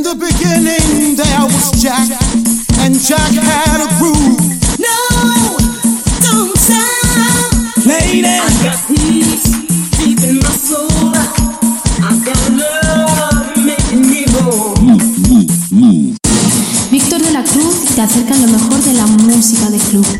In the beginning there was Jack, and Jack had a groove. No, don't stop. Lady, I got peace deep in my soul. I got love making me whole. Víctor de la Cruz te acerca lo mejor de la música de club.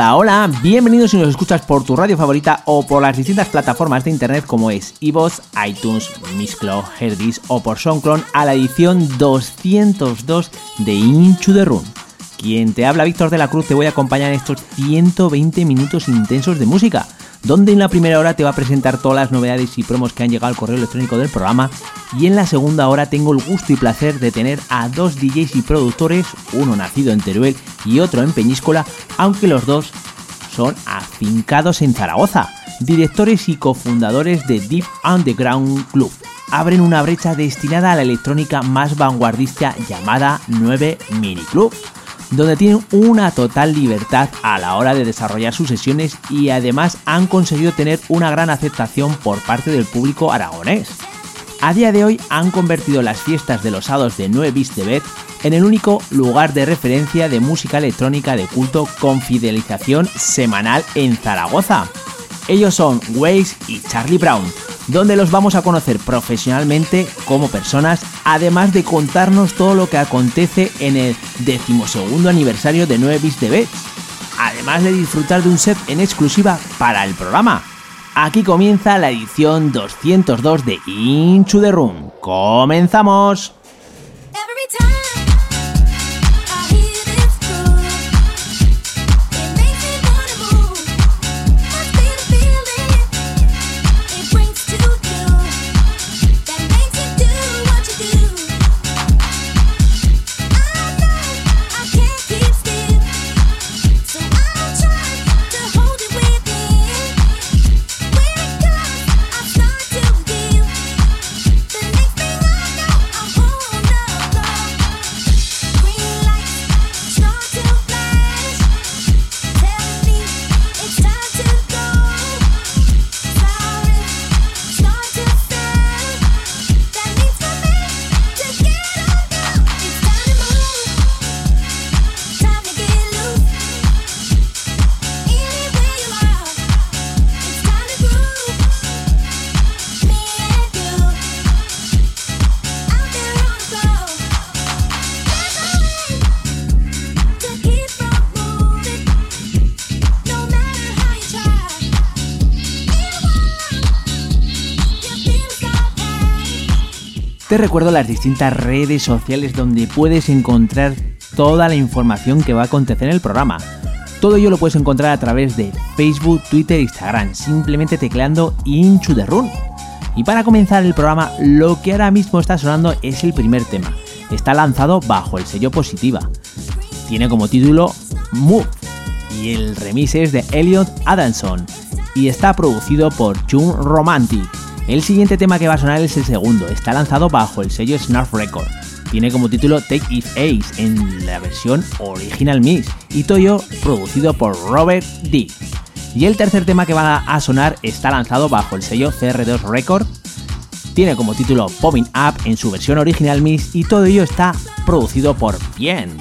Hola, hola, bienvenidos si nos escuchas por tu radio favorita o por las distintas plataformas de internet como es iVoox, iTunes, Mixcloud, Herdis o por SoundCloud a la edición 202 de Into the Room. Quien te habla Víctor de la Cruz te voy a acompañar en estos 120 minutos intensos de música, donde en la primera hora te va a presentar todas las novedades y promos que han llegado al correo electrónico del programa y en la segunda hora tengo el gusto y placer de tener a dos DJs y productores, uno nacido en Teruel y otro en Peñíscola, aunque los dos son afincados en Zaragoza, directores y cofundadores de Deep Underground Club. Abren una brecha destinada a la electrónica más vanguardista llamada 9 Mini Club, donde tienen una total libertad a la hora de desarrollar sus sesiones y además han conseguido tener una gran aceptación por parte del público aragonés. A día de hoy han convertido las fiestas de los sábados de 9 bis de en el único lugar de referencia de música electrónica de culto con fidelización semanal en Zaragoza. Ellos son Waze y Charlie Brown, donde los vamos a conocer profesionalmente como personas, además de contarnos todo lo que acontece en el decimosegundo aniversario de 9 bis de Bet, además de disfrutar de un set en exclusiva para el programa. Aquí comienza la edición 202 de Into the Room. ¡Comenzamos! Every time Te recuerdo las distintas redes sociales donde puedes encontrar toda la información que va a acontecer en el programa. Todo ello lo puedes encontrar a través de Facebook, Twitter Instagram, simplemente tecleando Into the Run. Y para comenzar el programa, lo que ahora mismo está sonando es el primer tema. Está lanzado bajo el sello Positiva. Tiene como título Move y el remix es de Elliot Adamson y está producido por June Romantic. El siguiente tema que va a sonar es el segundo, está lanzado bajo el sello Snarf Record. Tiene como título Take It Ace en la versión Original Mix y todo producido por Robert D. Y el tercer tema que va a sonar está lanzado bajo el sello CR2 Record. Tiene como título Popping Up en su versión Original Mix y todo ello está producido por Bien.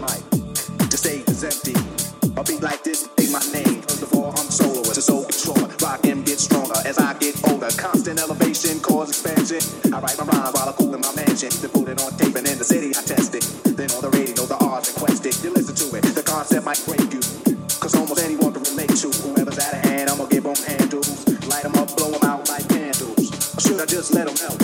The stage is empty. A beat like this ain't my name. First of all, I'm soloist, a soul controller. Rock and get stronger as I get older. Constant elevation, cause expansion. I write my rhymes while I cool in my mansion. Then put it on tape and in the city I test it. Then on the radio, the R's requested. You listen to it, the concept might break you. Cause almost anyone can relate to whoever's out of hand. I'ma give them handles. Light them up, blow them out like candles. Or should I just let them know?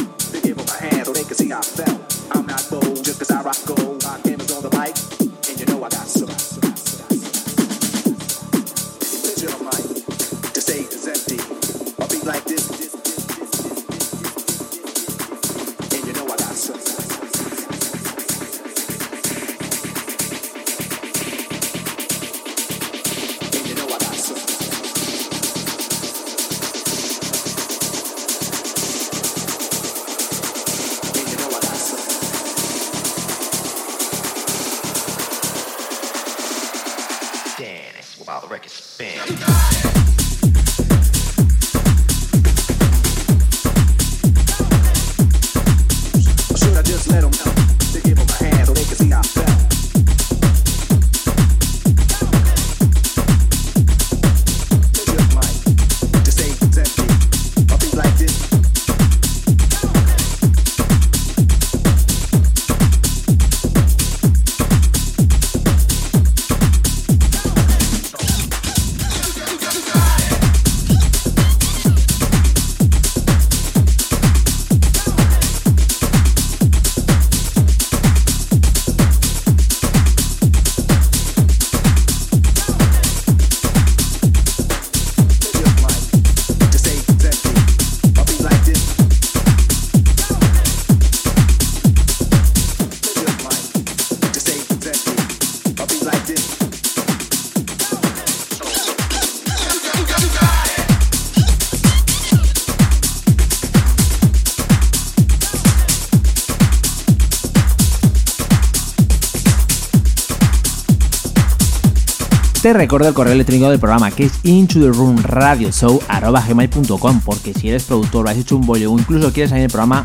Te recuerdo el correo electrónico del programa que es into the room radio gmail.com porque si eres productor has hecho un bollo o incluso quieres salir del programa,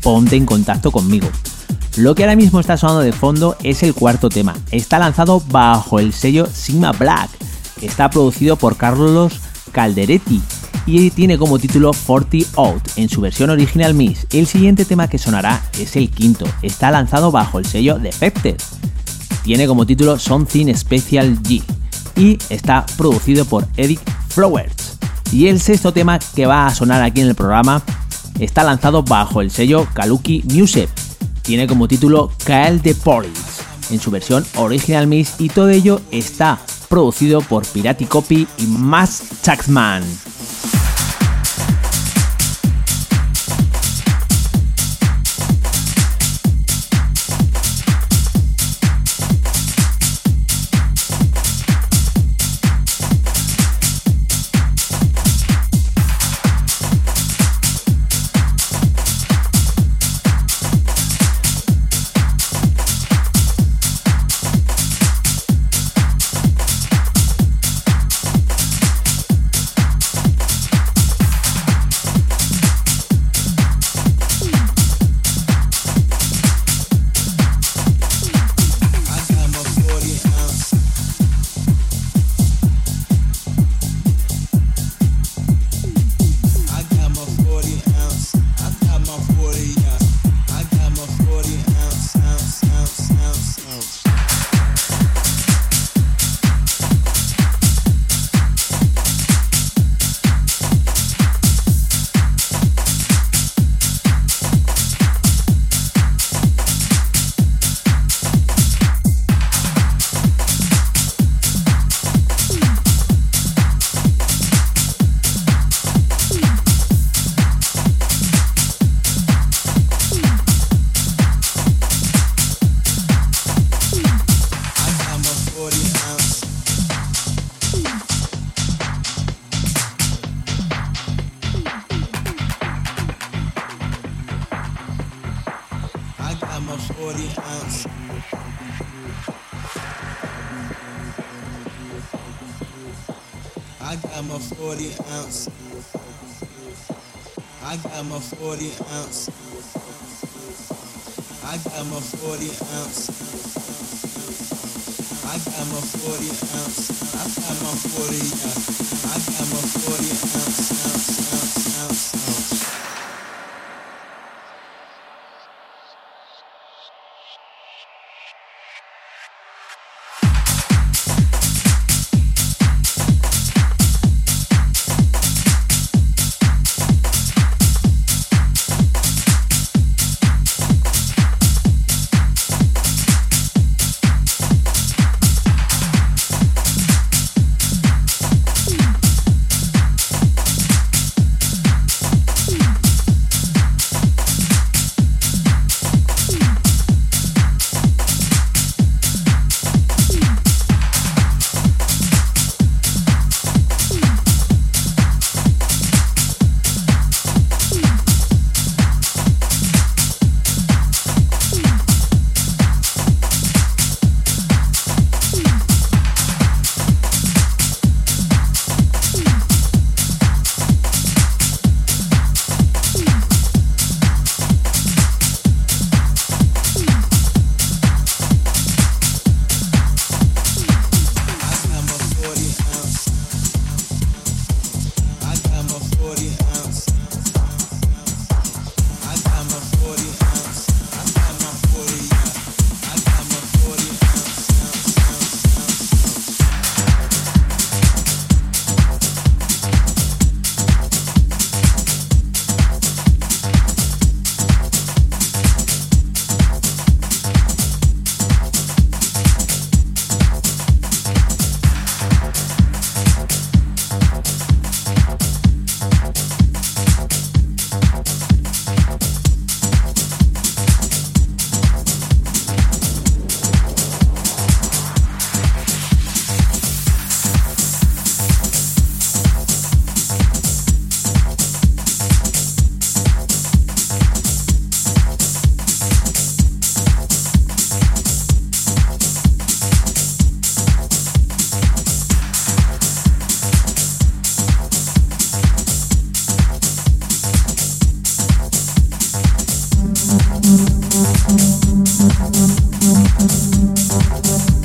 ponte en contacto conmigo. Lo que ahora mismo está sonando de fondo es el cuarto tema. Está lanzado bajo el sello Sigma Black, está producido por Carlos Calderetti y tiene como título 40 Out en su versión original Miss. El siguiente tema que sonará es el quinto. Está lanzado bajo el sello Defected. Tiene como título Something Special G y está producido por Eric Flowers. Y el sexto tema que va a sonar aquí en el programa está lanzado bajo el sello Kaluki Music. Tiene como título Kyle the Police en su versión original mix y todo ello está producido por Pirati Copy y Max Chaxman.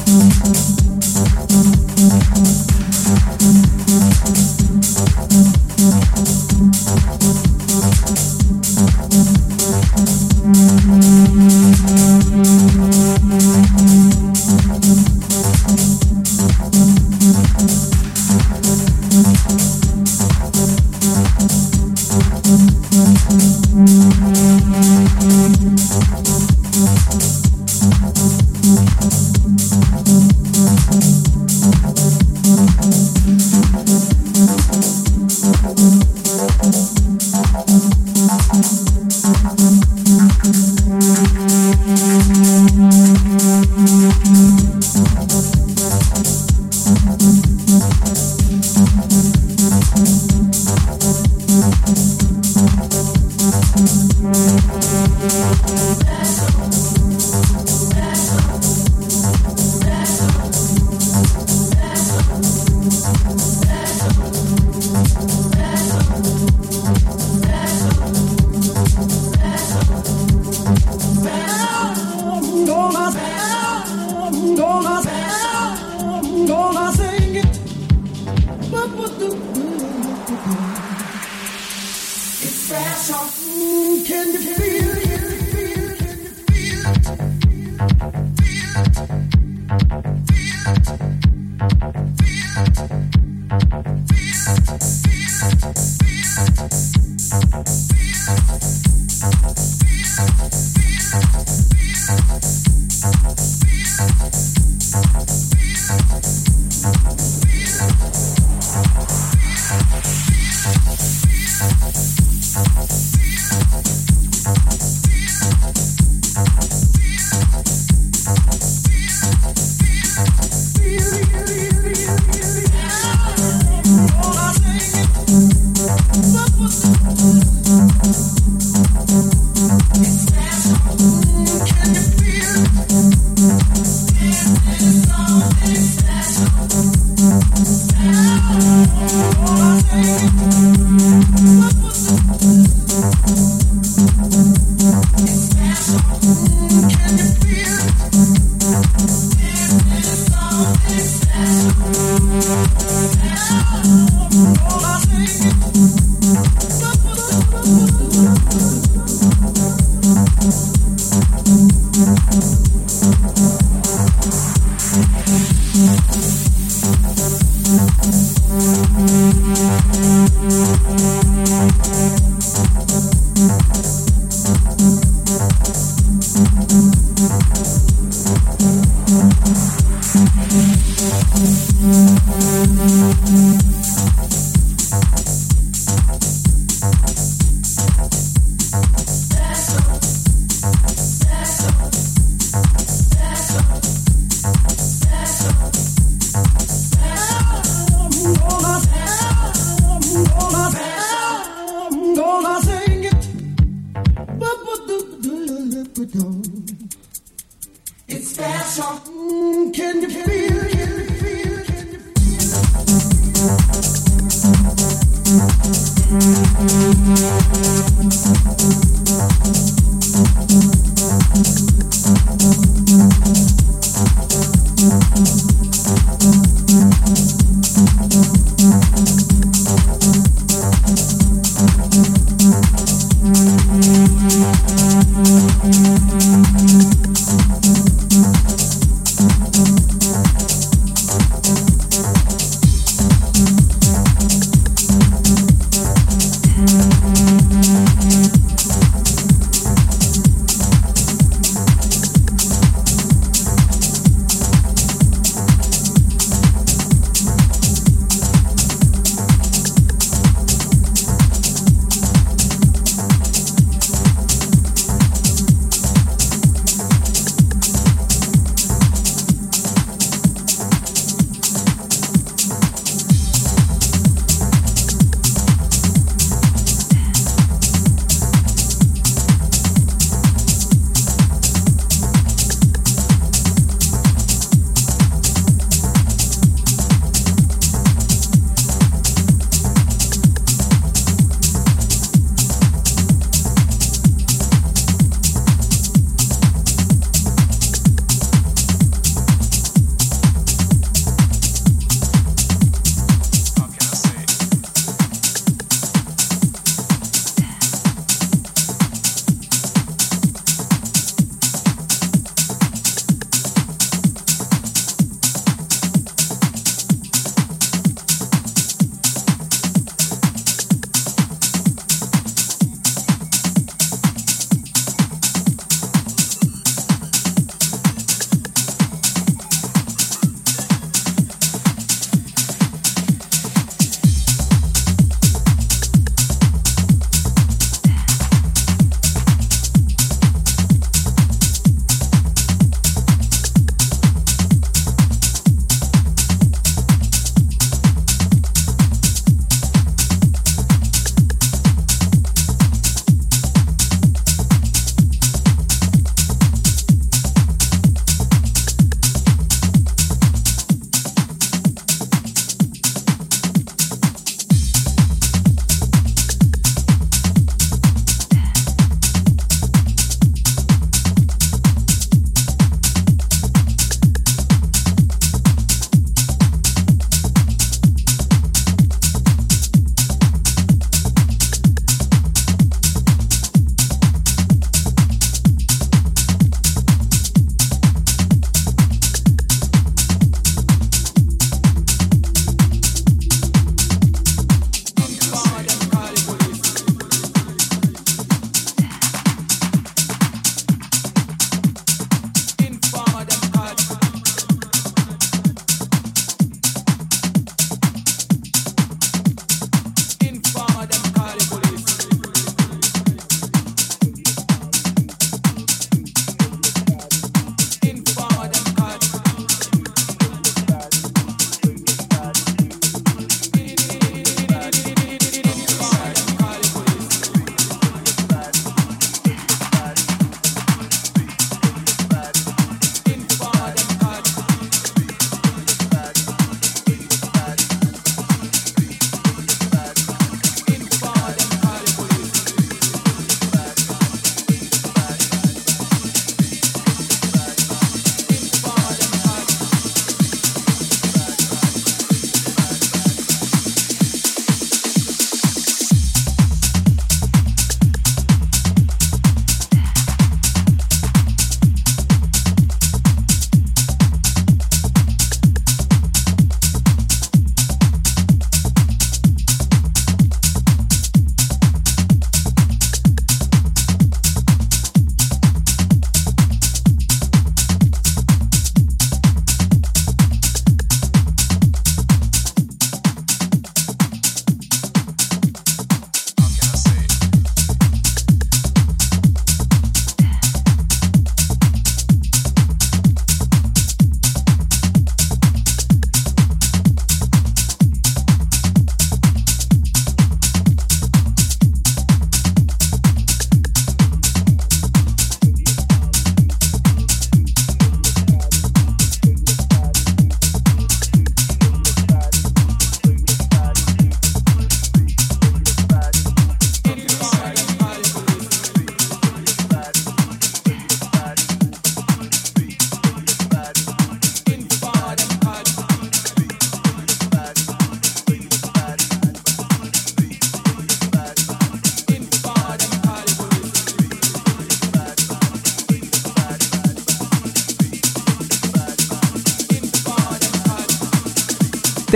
Música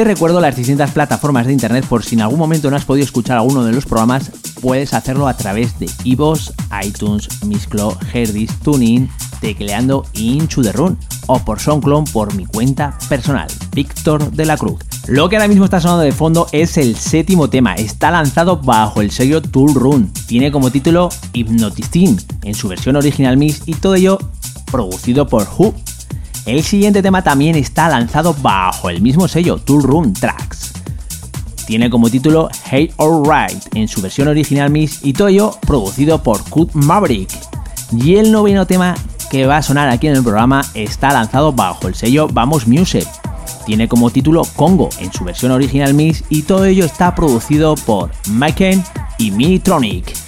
Recuerdo las distintas plataformas de internet por si en algún momento no has podido escuchar alguno de los programas, puedes hacerlo a través de iVoox, iTunes, Misclo, Herdis, TuneIn, tecleando Into the Run o por SoundCloud por mi cuenta personal, Víctor de la Cruz. Lo que ahora mismo está sonando de fondo es el séptimo tema, está lanzado bajo el sello Tool Run, tiene como título Hypnotistin en su versión original mix y todo ello producido por Who el siguiente tema también está lanzado bajo el mismo sello, Tool Room Tracks. Tiene como título Hey Alright en su versión original todo ello producido por Cut Maverick. Y el noveno tema que va a sonar aquí en el programa está lanzado bajo el sello Vamos Music. Tiene como título Congo en su versión original Mix y todo ello está producido por Mike y Minitronic.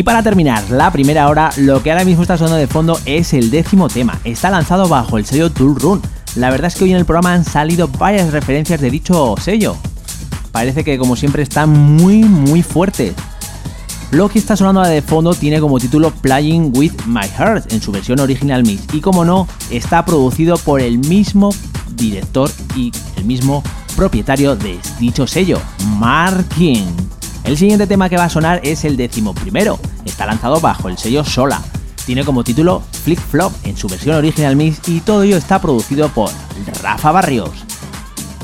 Y para terminar la primera hora, lo que ahora mismo está sonando de fondo es el décimo tema. Está lanzado bajo el sello Tool Run. La verdad es que hoy en el programa han salido varias referencias de dicho sello. Parece que como siempre están muy muy fuertes. Lo que está sonando de fondo tiene como título Playing with My Heart en su versión original mix y como no, está producido por el mismo director y el mismo propietario de dicho sello, Mark King. El siguiente tema que va a sonar es el décimo primero, está lanzado bajo el sello Sola. Tiene como título Flick Flop en su versión original mix y todo ello está producido por Rafa Barrios.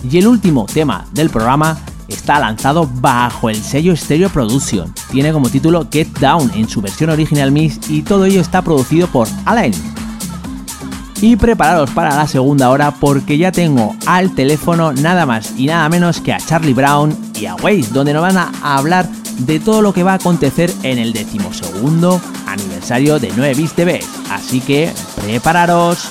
Y el último tema del programa está lanzado bajo el sello Stereo Production. Tiene como título Get Down en su versión original mix y todo ello está producido por Alain. Y prepararos para la segunda hora porque ya tengo al teléfono nada más y nada menos que a Charlie Brown y a Waze, donde nos van a hablar de todo lo que va a acontecer en el decimosegundo aniversario de 9 Bis TV. Así que prepararos.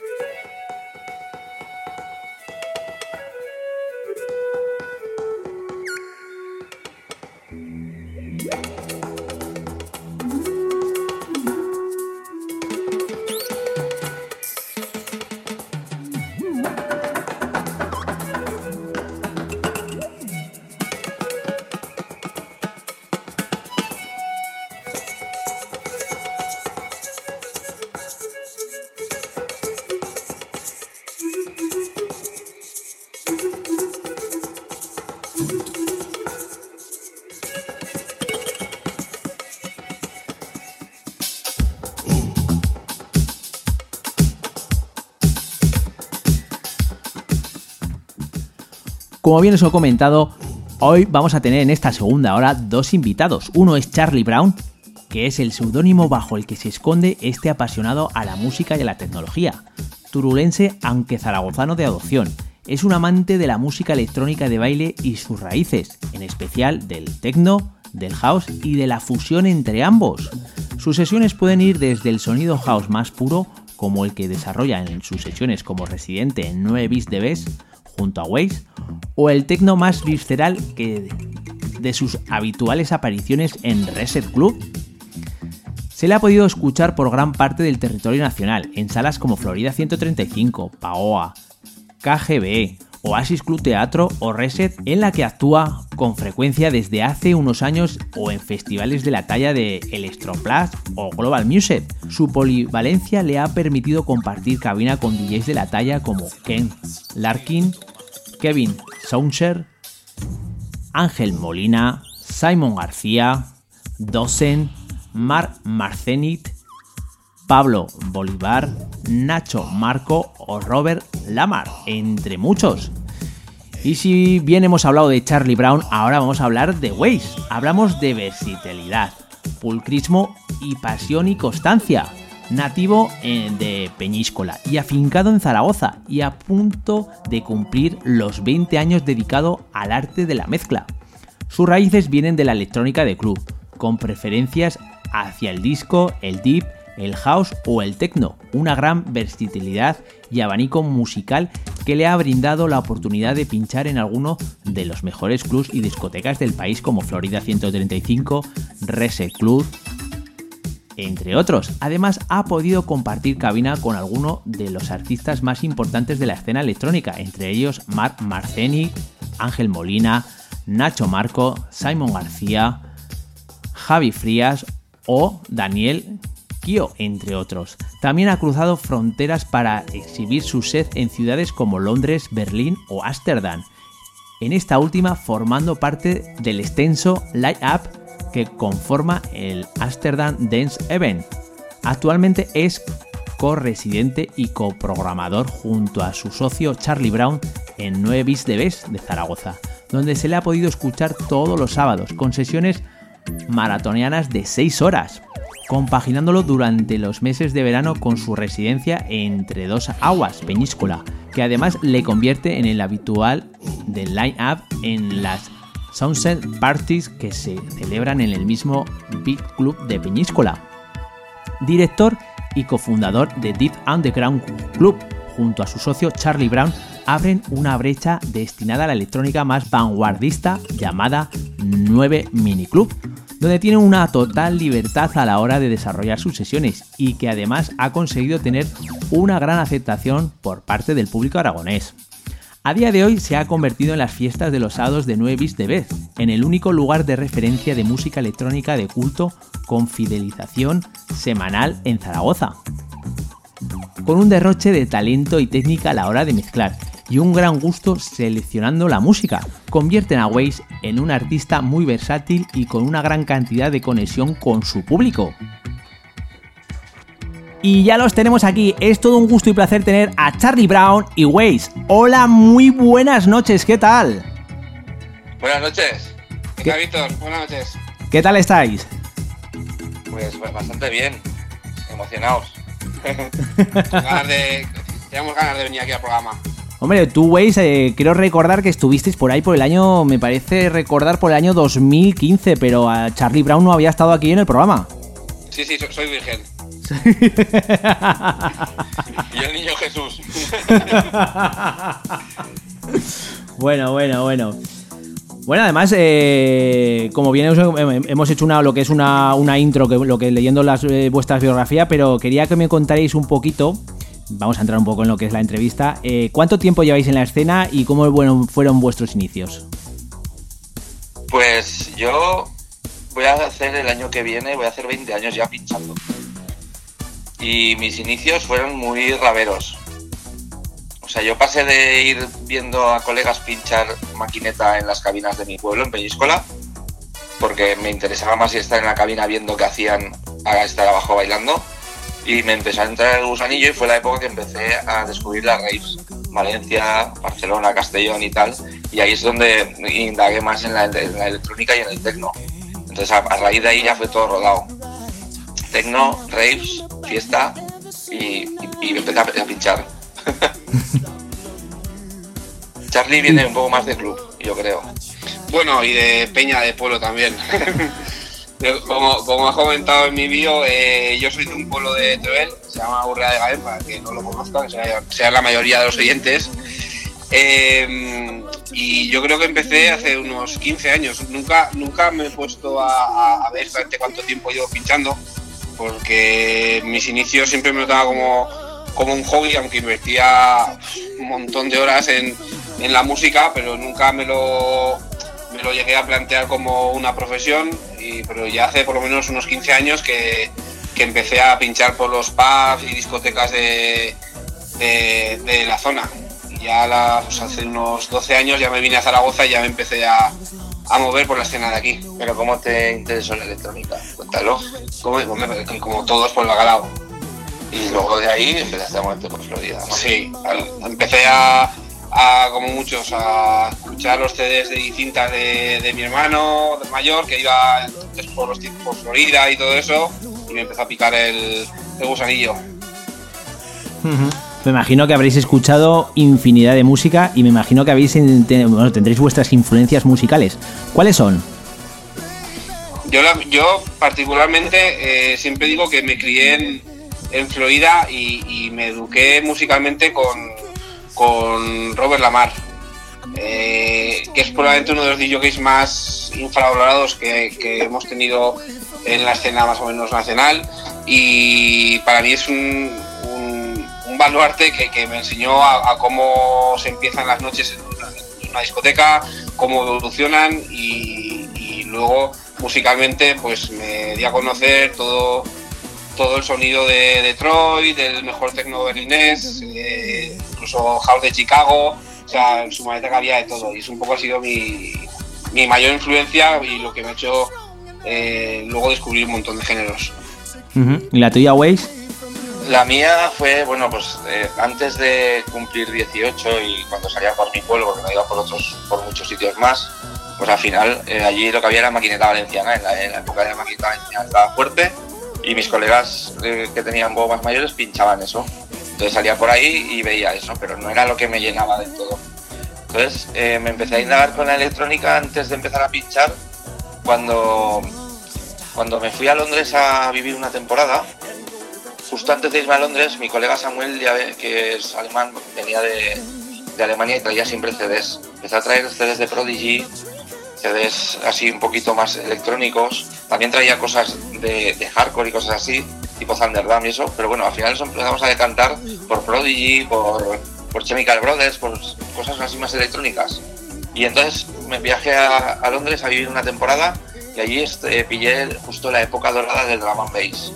Como bien os he comentado, hoy vamos a tener en esta segunda hora dos invitados. Uno es Charlie Brown, que es el seudónimo bajo el que se esconde este apasionado a la música y a la tecnología. Turulense, aunque zaragozano de adopción. Es un amante de la música electrónica de baile y sus raíces, en especial del techno, del house y de la fusión entre ambos. Sus sesiones pueden ir desde el sonido house más puro, como el que desarrolla en sus sesiones como residente en 9 bits de Bes, junto a Waze, o el techno más visceral que de sus habituales apariciones en Reset Club. Se le ha podido escuchar por gran parte del territorio nacional, en salas como Florida 135, Paoa, KGB, Oasis Club Teatro o Reset, en la que actúa con frecuencia desde hace unos años o en festivales de la talla de Electroplast o Global Music. Su polivalencia le ha permitido compartir cabina con DJs de la talla como Ken Larkin, Kevin Sauncher, Ángel Molina, Simon García, Dosen, Marc Marcenit, Pablo Bolívar, Nacho Marco o Robert Lamar, entre muchos. Y si bien hemos hablado de Charlie Brown, ahora vamos a hablar de Waze. Hablamos de versatilidad, pulcrismo y pasión y constancia. Nativo eh, de Peñíscola y afincado en Zaragoza y a punto de cumplir los 20 años dedicado al arte de la mezcla. Sus raíces vienen de la electrónica de club, con preferencias hacia el disco, el deep, el house o el techno, una gran versatilidad y abanico musical que le ha brindado la oportunidad de pinchar en alguno de los mejores clubs y discotecas del país como Florida 135, Reset Club, entre otros. Además, ha podido compartir cabina con alguno de los artistas más importantes de la escena electrónica, entre ellos Marc Marceni, Ángel Molina, Nacho Marco, Simon García, Javi Frías o Daniel Kio, entre otros. También ha cruzado fronteras para exhibir su set en ciudades como Londres, Berlín o Ámsterdam. En esta última formando parte del extenso line-up que conforma el Amsterdam Dance Event. Actualmente es co-residente y coprogramador junto a su socio Charlie Brown en 9 Bis de Bes de Zaragoza, donde se le ha podido escuchar todos los sábados con sesiones maratonianas de 6 horas, compaginándolo durante los meses de verano con su residencia entre dos aguas, Peñíscola, que además le convierte en el habitual del line-up en las Sunset Parties que se celebran en el mismo Beat Club de Peñíscola. Director y cofundador de Deep Underground Club, junto a su socio Charlie Brown, abren una brecha destinada a la electrónica más vanguardista llamada 9 Mini Club, donde tienen una total libertad a la hora de desarrollar sus sesiones y que además ha conseguido tener una gran aceptación por parte del público aragonés. A día de hoy se ha convertido en las fiestas de los sábados de 9 bis de vez, en el único lugar de referencia de música electrónica de culto con fidelización semanal en Zaragoza. Con un derroche de talento y técnica a la hora de mezclar y un gran gusto seleccionando la música, convierten a Waze en un artista muy versátil y con una gran cantidad de conexión con su público. Y ya los tenemos aquí. Es todo un gusto y placer tener a Charlie Brown y Waze. Hola, muy buenas noches. ¿Qué tal? Buenas noches. ¿Qué tal, Víctor? Buenas noches. ¿Qué tal estáis? Pues, bastante bien. Emocionados. ganas de, tenemos ganas de venir aquí al programa. Hombre, tú, Waze, eh, quiero recordar que estuvisteis por ahí por el año, me parece recordar por el año 2015, pero a Charlie Brown no había estado aquí en el programa. Sí, sí, so- soy virgen. y el niño Jesús. Bueno, bueno, bueno. Bueno, además, eh, como bien hemos, hemos hecho una, lo que es una, una intro, que, lo que leyendo las, eh, vuestras biografías, pero quería que me contaréis un poquito, vamos a entrar un poco en lo que es la entrevista, eh, ¿cuánto tiempo lleváis en la escena y cómo bueno, fueron vuestros inicios? Pues yo voy a hacer el año que viene, voy a hacer 20 años ya pinchando. Y mis inicios fueron muy raveros. O sea, yo pasé de ir viendo a colegas pinchar maquineta en las cabinas de mi pueblo, en Peñíscola, porque me interesaba más estar en la cabina viendo qué hacían a estar abajo bailando. Y me empezó a entrar el gusanillo y fue la época que empecé a descubrir las raves. Valencia, Barcelona, Castellón y tal. Y ahí es donde indagué más en la, electrónica y en el tecno. Entonces a raíz de ahí ya fue todo rodado. Tecno, raves, fiesta y, y, y empecé a, a pinchar. Charlie viene un poco más de club, yo creo. Bueno, y de Peña de Pueblo también. Como, como has comentado en mi vídeo, eh, yo soy de un pueblo de Teruel, se llama Urrea de Gaen, para que no lo conozcan, sea, sea la mayoría de los oyentes. Eh, y yo creo que empecé hace unos 15 años. Nunca, nunca me he puesto a, a- a ver exactamente cuánto tiempo llevo pinchando, porque mis inicios siempre me notaba como, como un hobby, aunque invertía un montón de horas en, en la música, pero nunca me lo, me lo llegué a plantear como una profesión, y, pero ya hace por lo menos unos 15 años que, que empecé a pinchar por los pubs y discotecas de, de, la zona. Ya hace unos 12 años ya me vine a Zaragoza y ya me empecé a, a mover por la escena de aquí. ¿Pero cómo te interesó la electrónica? Cuéntalo. Como, como- todos por la Galao. Y luego de ahí empezaste a moverte por Florida, ¿no? Sí, empecé a, a, como muchos, a escuchar los CDs de cintas de, de mi hermano del mayor, que iba entonces por, los, por Florida y todo eso, y me empezó a picar el, el gusanillo. Me imagino que habréis escuchado infinidad de música y me imagino que habéis bueno, tendréis vuestras influencias musicales. ¿Cuáles son? Yo, la- yo particularmente eh, siempre digo que me crié en, Florida y, me eduqué musicalmente con, con Robert Lamar, eh, que es probablemente uno de los DJs más infravalorados que, hemos tenido en la escena más o menos nacional y para mí es un baluarte que, que me enseñó a, cómo se empiezan las noches en una, discoteca, cómo evolucionan y, luego musicalmente pues me di a conocer todo todo el sonido de Detroit, del mejor techno berlinés, eh, incluso House de Chicago, o sea, en su maleta había de todo. Y es un poco ha sido mi, mi mayor influencia y lo que me ha hecho eh, luego descubrir un montón de géneros. ¿Y la tuya, Waze? La mía fue, bueno, pues eh, antes de cumplir 18 y cuando salía por mi pueblo, porque no iba por otros, por muchos sitios más, pues al final eh, allí lo que había era maquineta valenciana, en la, época de la maquineta valenciana estaba fuerte y mis colegas eh, que tenían un más mayores pinchaban eso. Entonces salía por ahí y veía eso, pero no era lo que me llenaba del todo. Entonces me empecé a indagar con la electrónica antes de empezar a pinchar cuando, cuando me fui a Londres a vivir una temporada justo antes de irme a Londres, mi colega Samuel, que es alemán, venía de, de Alemania y traía siempre CDs. Empezó a traer CDs de Prodigy, CDs así un poquito más electrónicos. También traía cosas de, hardcore y cosas así, tipo Thunderdam y eso. Pero bueno, al final nos empezamos a decantar por Prodigy, por, por Chemical Brothers, por cosas así más electrónicas. Y entonces me viajé a, a Londres a vivir una temporada y allí este, pillé justo la época dorada del drum and bass.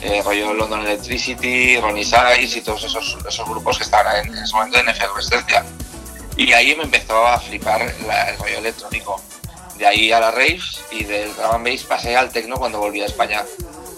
Eh, rollo London Electricity, Ronnie Size y todos esos, esos grupos que estaban en, en ese momento en efervescencia. Y ahí me empezó a flipar la- el rollo electrónico. De ahí a la raves y del drum and bass pasé al techno cuando volví a España.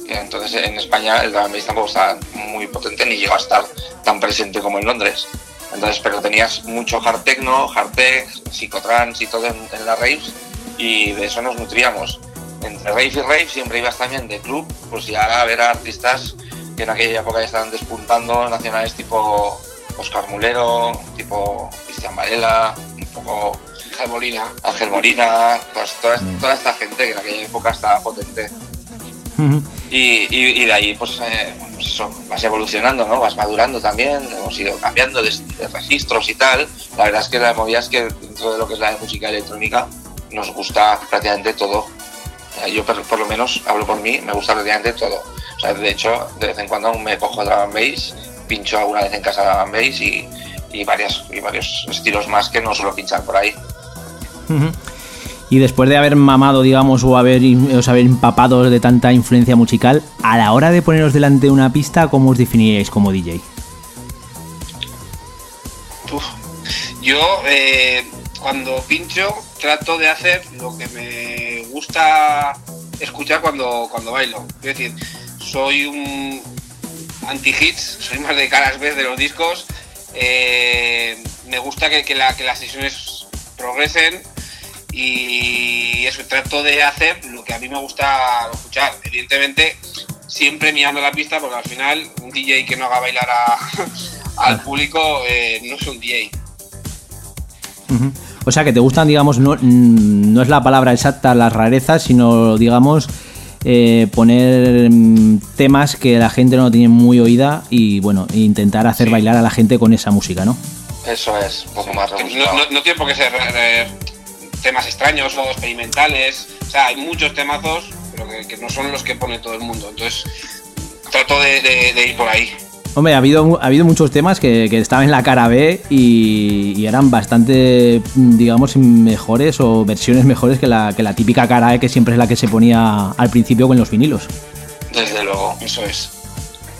Entonces en España el drum and bass tampoco estaba muy potente ni llegó a estar tan presente como en Londres. Entonces, pero tenías mucho hard techno, hard tech, psicotrans y todo en, en las raves y de eso nos nutríamos. Entre rave y rave siempre ibas también de club, pues ya a ver a artistas que en aquella época ya estaban despuntando, nacionales tipo Oscar Mulero, tipo Cristian Varela, un poco Ángel Molina, Ángel Molina, pues toda, toda esta gente que en aquella época estaba potente. Y, y- y de ahí, pues, eh, pues eso, vas evolucionando, ¿no? Vas madurando también, hemos ido cambiando de, de registros y tal. La verdad es que la movida es que dentro de lo que es la música electrónica nos gusta prácticamente todo. Yo por, por lo menos hablo por mí, me gusta prácticamente todo. O sea, de hecho, de vez en cuando me cojo drum and bass, pincho alguna vez en casa drum and bass y, y, varias, y varios estilos más que no suelo pinchar por ahí. Y después de haber mamado, digamos, o haber, os haber empapado de tanta influencia musical, a la hora de poneros delante de una pista, ¿cómo os definiríais como DJ? Uf. Yo eh, cuando pincho trato de hacer lo que me gusta escuchar cuando, cuando bailo. Es decir, soy un anti-hits, soy más de caras B de los discos. eh, me gusta que, que la- que las sesiones progresen y eso, trato de hacer lo que a mí me gusta escuchar. Evidentemente, siempre mirando la pista, porque al final un DJ que no haga bailar a- al público eh, no es un DJ. O sea, que te gustan, digamos, no, mm, no es la palabra exacta las rarezas, sino, digamos, eh, poner mm, temas que la gente no tiene muy oída y, bueno, intentar hacer Sí. bailar a la gente con esa música, ¿no? Eso es, un poco más rebuscado. no, no- no tiene por qué ser eh, temas extraños o experimentales. O sea, hay muchos temazos, pero que, que no son los que pone todo el mundo. Entonces, trato de, de- de ir por ahí. Hombre, ha habido, ha habido muchos temas que, que estaban en la cara B y, y eran bastante, mm, digamos, mejores o versiones mejores que la, que la típica cara E que siempre es la que se ponía al principio con los vinilos. Desde luego. Eso es.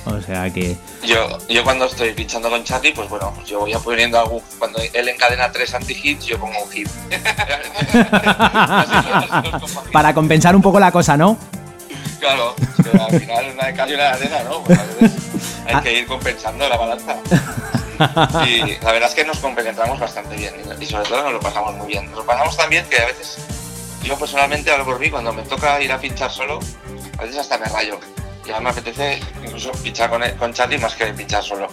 O sea que... Yo, yo cuando estoy pinchando con Charlie, pues bueno, yo voy a poniendo algún. Cuando él encadena tres anti-hits, yo pongo un hit. Para compensar un poco la cosa, ¿no? Claro, es que al final una de cal y una de arena, ¿no? Pues a veces hay Ah. que ir compensando la balanza. Y la verdad es que nos compenetramos bastante bien y sobre todo nos lo pasamos muy bien. Nos lo pasamos tan bien que a veces, yo personalmente hablo por mí, cuando me toca ir a pinchar solo, a veces hasta me rayo. Y ahora me apetece incluso pinchar con, con Charlie más que pinchar solo.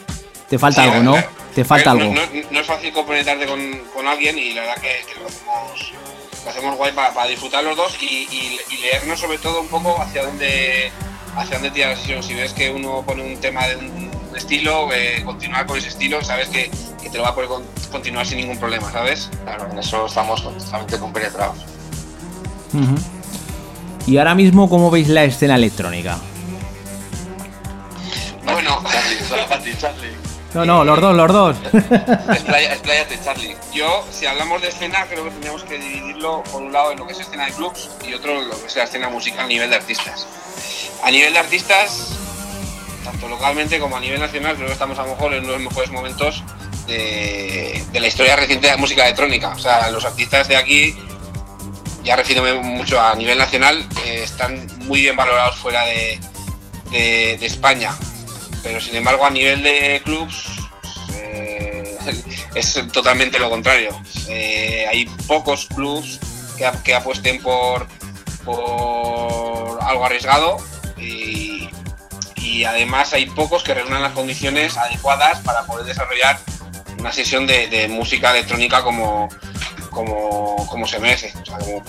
Te falta Sí, algo, ¿no? Te falta no, algo. No, no es fácil compenetrarte con, con alguien y la verdad que, que lo hacemos lo hacemos guay para disfrutar los dos y, y- y leernos sobre todo un poco hacia dónde hacia dónde tira la sesión. Si ves que uno pone un tema de un estilo, eh, continuar con ese estilo, sabes que, que te lo va a poder con- continuar sin ningún problema, ¿sabes? Claro, en eso estamos totalmente compenetrados. Y ahora mismo, ¿cómo veis la escena electrónica? Bueno, Charlie, solo para ti, Charlie. No, no, los dos, los dos. Expláyate, Charlie. Yo, si hablamos de escena, creo que tendríamos que dividirlo por un lado en lo que es escena de clubs y otro en lo que es la escena musical a nivel de artistas. A nivel de artistas, tanto localmente como a nivel nacional, creo que estamos a lo mejor en uno de los mejores momentos de, de la historia reciente de la música electrónica. O sea, los artistas de aquí, ya refiriéndome mucho a nivel nacional, eh, están muy bien valorados fuera de, de- de España. Pero sin embargo, a nivel de clubs, eh, es totalmente lo contrario. Eh, hay pocos clubs que, que apuesten por, por algo arriesgado y, y además hay pocos que reúnan las condiciones adecuadas para poder desarrollar una sesión de, de música electrónica como, como, como se merece. O sea, como,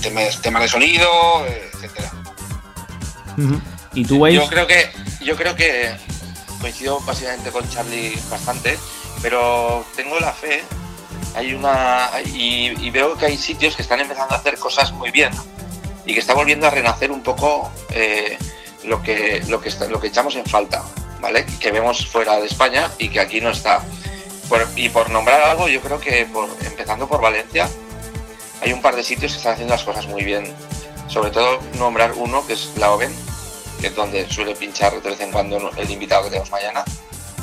temas, temas de sonido, etcétera. Ujú. ¿Y tú? Yo creo que yo creo que coincido básicamente con Charlie bastante, pero tengo la fe. Hay una y, veo que hay sitios que están empezando a hacer cosas muy bien y que está volviendo a renacer un poco eh, lo que lo que está- lo que echamos en falta, ¿vale? Que vemos fuera de España y que aquí no está. Por- y por nombrar algo, yo creo que por, empezando por Valencia, hay un par de sitios que están haciendo las cosas muy bien. Sobre todo nombrar uno que es la Oven, que es donde suele pinchar de vez en cuando el invitado que tenemos mañana,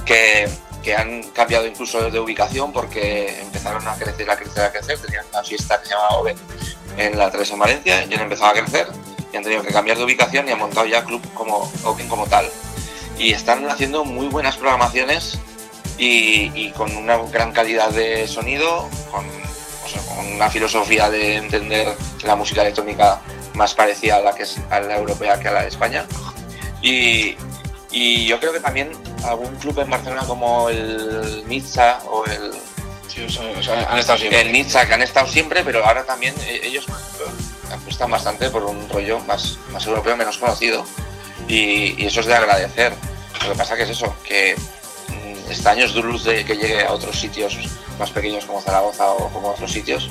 que, que han cambiado incluso de ubicación porque empezaron a crecer, a crecer, a crecer. Tenían una fiesta que se llamaba Oven en la 3 en Valencia y han empezado a crecer y han tenido que cambiar de ubicación y han montado ya club como Open como tal. Y están haciendo muy buenas programaciones y, y con una gran calidad de sonido, con una filosofía de entender la música electrónica más parecida a la que es a la europea que a la de España. Y, y yo creo que también algún club en Barcelona como el Nizza o el Sí, o sea, han estado siempre. el Nizza, que han estado siempre, pero ahora también eh, ellos apuestan bastante por un rollo más, más europeo, menos conocido. y, y eso es de agradecer. Lo que pasa que es eso, que mm, está años de luz de que llegue a otros sitios más pequeños como Zaragoza o como otros sitios.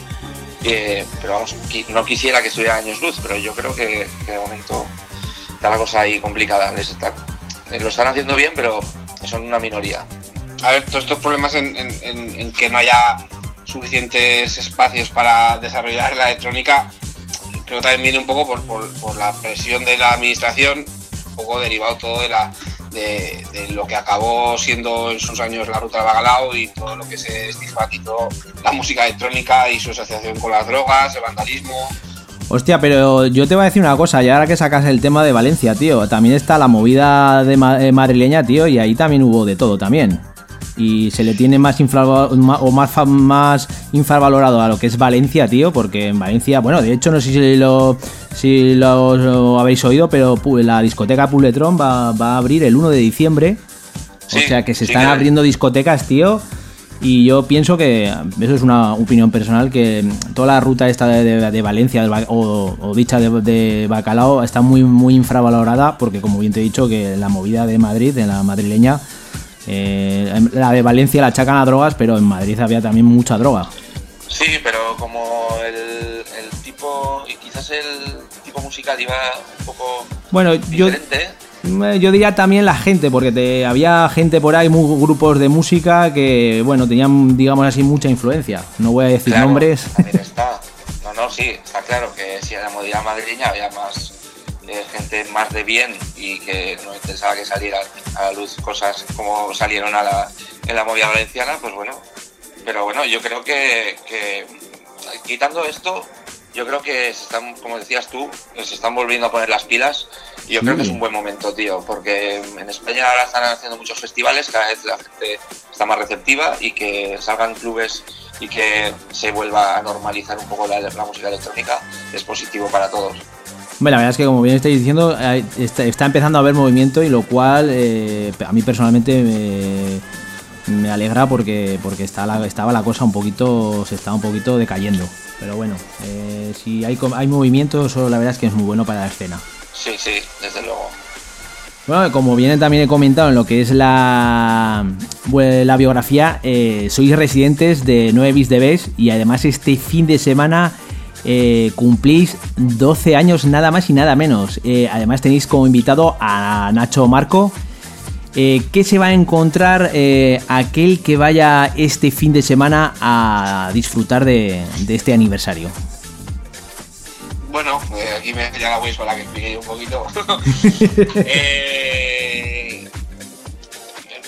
Eh, pero vamos, no quisiera que estuviera años luz, pero yo creo que, de momento está la cosa ahí complicada. Les está- eh, lo están haciendo bien, pero son una minoría. A ver, todos estos problemas en que no haya suficientes espacios para desarrollar la electrónica, creo que también viene un poco por, por- por la presión de la administración, un poco derivado todo de, la, de, de lo que acabó siendo en sus años la ruta del Bagalao y todo lo que se estigmatizó la música electrónica y su asociación con las drogas, el vandalismo. Hostia, pero yo te voy a decir una cosa, y ahora que sacas el tema de Valencia, tío, también está la movida de eh, madrileña, tío, y ahí también hubo de todo también. Y se le tiene más, o más, más infravalorado a lo que es Valencia, tío, porque en Valencia, bueno, de hecho no sé si lo, si lo, lo habéis oído, pero la discoteca Puletrón va, va a abrir el 1 de diciembre. o sea que se sí están abriendo discotecas, tío. Y yo pienso que, eso es una opinión personal, que toda la ruta esta de, de- de Valencia o, o dicha de, de Bacalao está muy, muy infravalorada porque, como bien te he dicho, que la movida de Madrid, de la madrileña, eh, la de Valencia la achacan a drogas, pero en Madrid había también mucha droga. Sí, pero como el, el tipo, y quizás el tipo musical iba un poco Bueno, yo, diferente. Eh, Yo diría también la gente, porque te- había gente por ahí, mu- grupos de música que, bueno, tenían, digamos así, mucha influencia. No voy a decir Claro, nombres. También está. No, no, sí, está claro que si era modalidad madrileña había más eh, gente más de bien y que no interesaba que saliera a la luz cosas como salieron a la, en la movida valenciana, pues bueno. Pero bueno, yo creo que, que quitando esto, yo creo que se están, como decías tú, se están volviendo a poner las pilas y yo creo que es un buen momento, tío, porque en España ahora están haciendo muchos festivales, cada vez la gente está más receptiva y que salgan clubes y que se vuelva a normalizar un poco la, la música electrónica es positivo para todos. Bueno, la verdad es que como bien estáis diciendo, está, está empezando a haber movimiento y lo cual eh, a mí personalmente me, me alegra porque porque estaba la cosa un poquito, se estaba un poquito decayendo. Pero bueno, eh, si hay, hay movimiento, eso la verdad es que es muy bueno para la escena. Sí, sí, desde luego. Bueno, como bien también he comentado en lo que es la, la biografía, eh, sois residentes de 9 bis de Bes y además este fin de semana eh, cumplís 12 años nada más y nada menos. Eh, además tenéis como invitado a Nacho Marco. Eh, ¿Qué se va a encontrar eh, aquel que vaya este fin de semana a disfrutar de, este aniversario? Bueno, eh, aquí me ya la voy para que explique yo un poquito.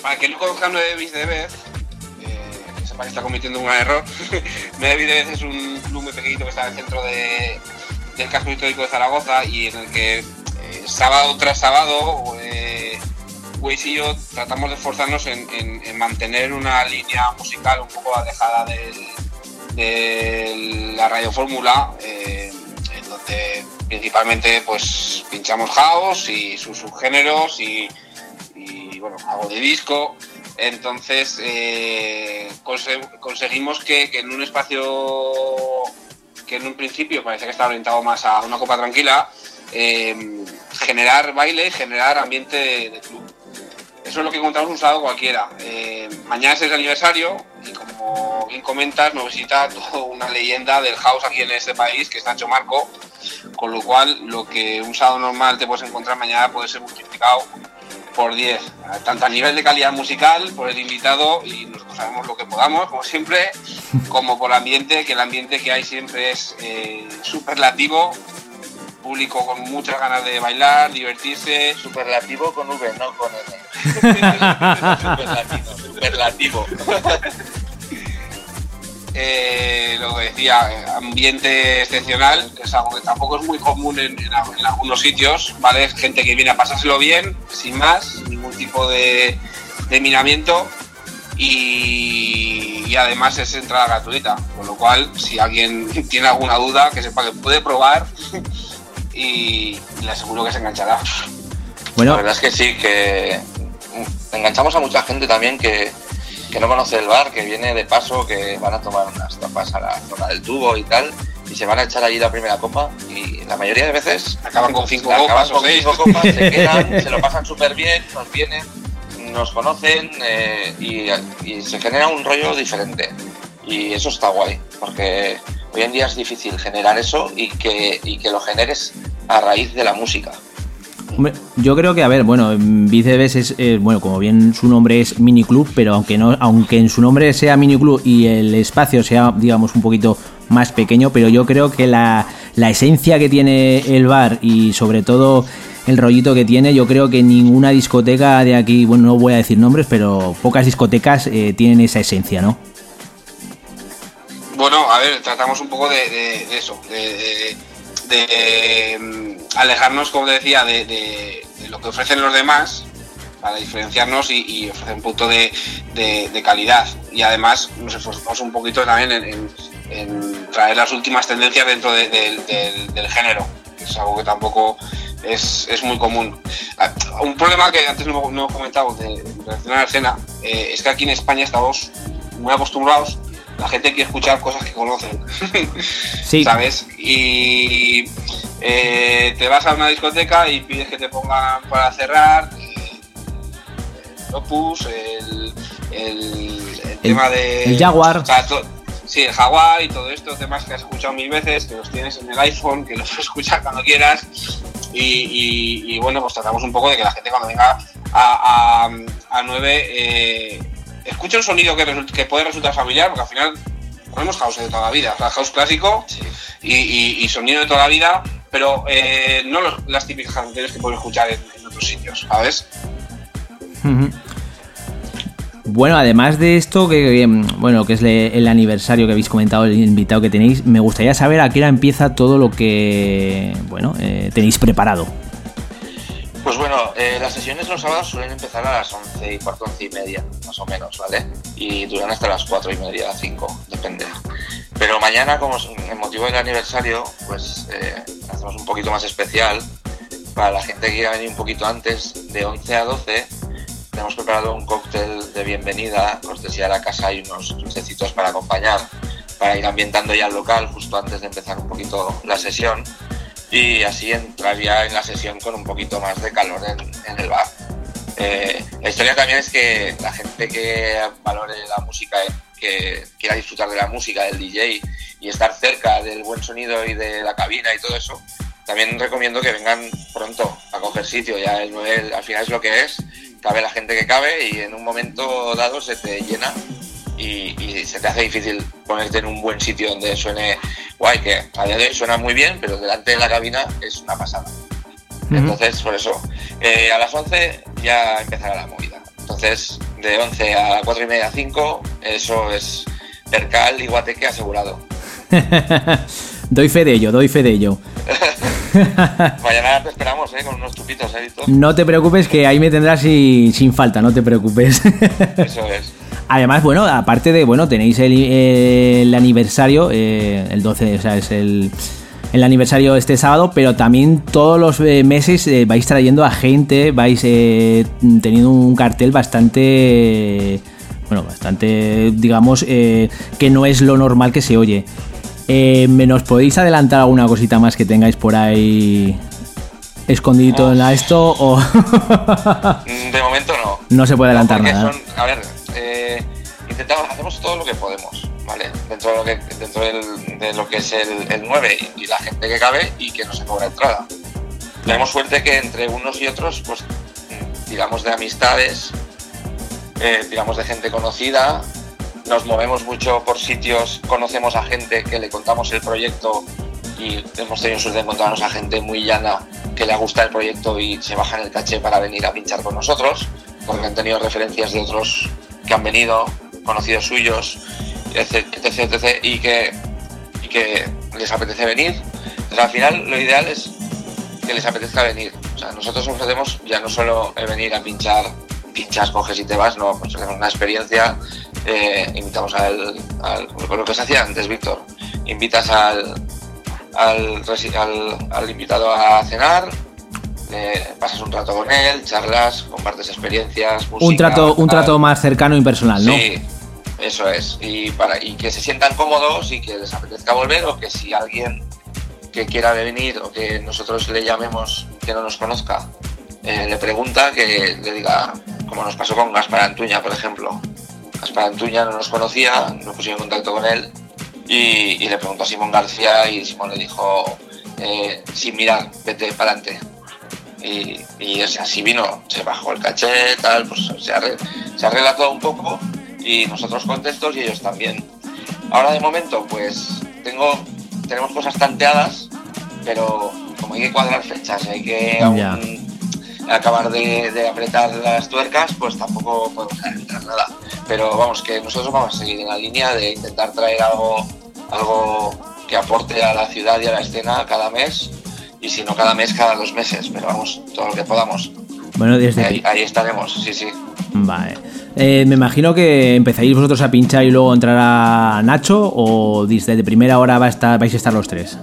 Para que no conozca 9 bits de sepa que está cometiendo un error. 9 bits de vez es un club pequeñito que está en el centro de- del casco histórico de Zaragoza y en el que sábado tras sábado Waze y yo tratamos de esforzarnos en, en- en mantener una línea musical un poco alejada de la radiofórmula, eh, en donde principalmente pues pinchamos house y sus subgéneros y, bueno, algo de disco. Entonces eh, conse- conseguimos que, en un espacio que en un principio parecía que estaba orientado más a una copa tranquila, eh, generar baile, generar ambiente de club. Eso es lo que encontramos un sábado cualquiera. Eh, mañana es el aniversario y como bien comentas, nos visita toda una leyenda del house aquí en este país, que es Nacho Marco, con lo cual lo que un sábado normal te puedes encontrar mañana puede ser multiplicado por 10, tanto a nivel de calidad musical, por el invitado y nosotros sabemos lo que podamos, como siempre, como por ambiente, que el ambiente que hay siempre es eh, superlativo, público con muchas ganas de bailar, divertirse. Superlativo con V, no con N. superlativo, superlativo. Eh, lo que decía, ambiente excepcional, que es algo que tampoco es muy común en, en a- en algunos sitios, ¿vale? Es gente que viene a pasárselo bien, sin más, sin ningún tipo de, de minamiento y, y además es entrada gratuita, con lo cual si alguien tiene alguna duda, que sepa que puede probar y le aseguro que se enganchará. Bueno. La verdad es que sí, que enganchamos a mucha gente también que, que no conoce el bar, que viene de paso, que van a tomar unas tapas a la zona del tubo y tal. y se van a echar allí la primera copa y la mayoría de veces Acaban con cinco acaban copas con cinco copas, se quedan, se lo pasan súper bien, nos vienen, nos conocen eh, y, y se genera un rollo diferente. Y eso está guay, porque hoy en día es difícil generar eso y que, y que lo generes a raíz de la música. Yo creo que, a ver, bueno, Vicebes es, bueno, como bien su nombre es mini club, pero aunque no, aunque en su nombre sea mini club y el espacio sea, digamos, un poquito más pequeño, pero yo creo que la, la esencia que tiene el bar y sobre todo el rollito que tiene, yo creo que ninguna discoteca de aquí, bueno, no voy a decir nombres, pero pocas discotecas eh, tienen esa esencia, ¿no? Bueno, a ver, tratamos un poco de, eso, de, alejarnos, como te decía, de, de- lo que ofrecen los demás para diferenciarnos y, ofrecer un punto de, de- calidad. Y además nos esforzamos un poquito también en, traer las últimas tendencias dentro de- del- del- del género, es algo que tampoco es, es muy común. Ah, Un problema que antes no, no he comentado de, en relación a la escena eh, es que aquí en España estamos muy acostumbrados, la gente quiere escuchar cosas que conocen. Sí. ¿Sabes? Y eh, te vas a una discoteca y pides que te pongan para cerrar eh, el Opus, el, el- el tema de. el Jaguar. o sea, to- sí, el Jaguar y todo esto, temas que has escuchado mil veces, que los tienes en el iPhone, que los puedes escuchar cuando quieras. Y, y- y bueno, pues tratamos un poco de que la gente cuando venga a, a, a 9 eh, escuche un sonido que, puede resultar familiar, porque al final ponemos house de toda la vida, o sea, house clásico y, y- y sonido de toda la vida, pero eh, no los- las típicas canciones que puedes escuchar en, en otros sitios, ¿sabes? Bueno, además de esto, que que, bueno, que es le- el aniversario que habéis comentado, el invitado que tenéis, me gustaría saber a qué hora empieza todo lo que bueno eh, tenéis preparado. Pues bueno, eh, las sesiones los sábados suelen empezar a las 11 y cuarto, 11 y media, más o menos, ¿vale? Y duran hasta las 4 y media, 5, depende. Pero mañana, como el motivo del aniversario, pues eh, hacemos un poquito más especial. Para la gente que quiera venir un poquito antes, de 11 a 12, tenemos preparado un cóctel de bienvenida, cortesía de la casa y unos dulcecitos para acompañar, para ir ambientando ya el local justo antes de empezar un poquito la sesión y así entrar ya en la sesión con un poquito más de calor en, el bar. Eh, la historia también es que la gente que valore la música, eh, que quiera disfrutar de la música, del DJ y estar cerca del buen sonido y de la cabina y todo eso, también recomiendo que vengan pronto a coger sitio. Ya el 9 al final es lo que es, cabe la gente que cabe y en un momento dado se te llena y, y se te hace difícil ponerte en un buen sitio donde suene guay, que a día de hoy suena muy bien, pero delante de la cabina es una pasada. Entonces, por eso, eh, a las 11 ya empezará la movida. Entonces, de 11 a 4 y media, 5, eso es percal y guateque asegurado. doy fe de ello, doy fe de ello. Mañana te esperamos, ¿eh? Con unos chupitos, ¿eh? No te preocupes que ahí me tendrás sin, sin falta, no te preocupes. Eso es. Además, bueno, aparte de, bueno, tenéis el, el aniversario, eh, el 12, o sea, es el, el aniversario este sábado, pero también todos los eh, meses eh, vais trayendo a gente, vais eh, teniendo un cartel bastante, bueno, bastante, digamos, eh, que no es lo normal que se oye. Eh, ¿me ¿Nos podéis adelantar alguna cosita más que tengáis por ahí escondidito en la esto o De momento no. no se puede adelantar nada? son- a ver, intentamos, hacemos todo lo que podemos, ¿vale? Dentro de lo que, es el, el 9 y, la gente que cabe y que no se cobra entrada. Tenemos suerte que entre unos y otros, pues, digamos de amistades, eh, de gente conocida, nos movemos mucho por sitios, conocemos a gente que le contamos el proyecto y hemos tenido suerte de encontrarnos a gente muy llana que le gusta el proyecto y se bajan el caché para venir a pinchar con nosotros, porque han tenido referencias de otros que han venido, conocidos suyos, etc, etc, etc, y que, y que les apetece venir. Entonces, al final lo ideal es que les apetezca venir. O sea, nosotros ofrecemos ya no solo venir a pinchar, pinchas, coges y te vas, no, pues tenemos una experiencia, eh, invitamos al, al- lo que se hacía antes, Víctor, invitas al, al, al, al invitado a cenar, pasas un rato con él, charlas, compartes experiencias, música, Un trato, un trato más cercano y personal, ¿no? Sí, Eso es, y, para, y que se sientan cómodos y que les apetezca volver o que si alguien que quiera venir o que nosotros le llamemos que no nos conozca, eh, le pregunta que le diga, como nos pasó con Gaspar Antuña, por ejemplo. Gaspar Antuña no nos conocía, nos pusimos en contacto con él y, le preguntó a Simón García y Simón le dijo, eh, sin mirar, vete para adelante. Y, o sea, así vino, se bajó el caché, tal, pues se arregla, se todo un poco y nosotros contentos y ellos también. Ahora de momento, pues tengo, tenemos cosas tanteadas, pero como hay que cuadrar fechas, hay que aún acabar de, de apretar las tuercas, pues tampoco podemos adelantar nada. Pero vamos, que nosotros vamos a seguir en la línea de intentar traer algo, algo que aporte a la ciudad y a la escena cada mes, y si no cada mes, cada dos meses, pero vamos, todo lo que podamos. Bueno, desde Ahí, ahí estaremos, sí, sí. Vale. Eh, me imagino que empezaréis vosotros a pinchar y luego entrará Nacho o desde primera hora va a estar, vais a estar los tres.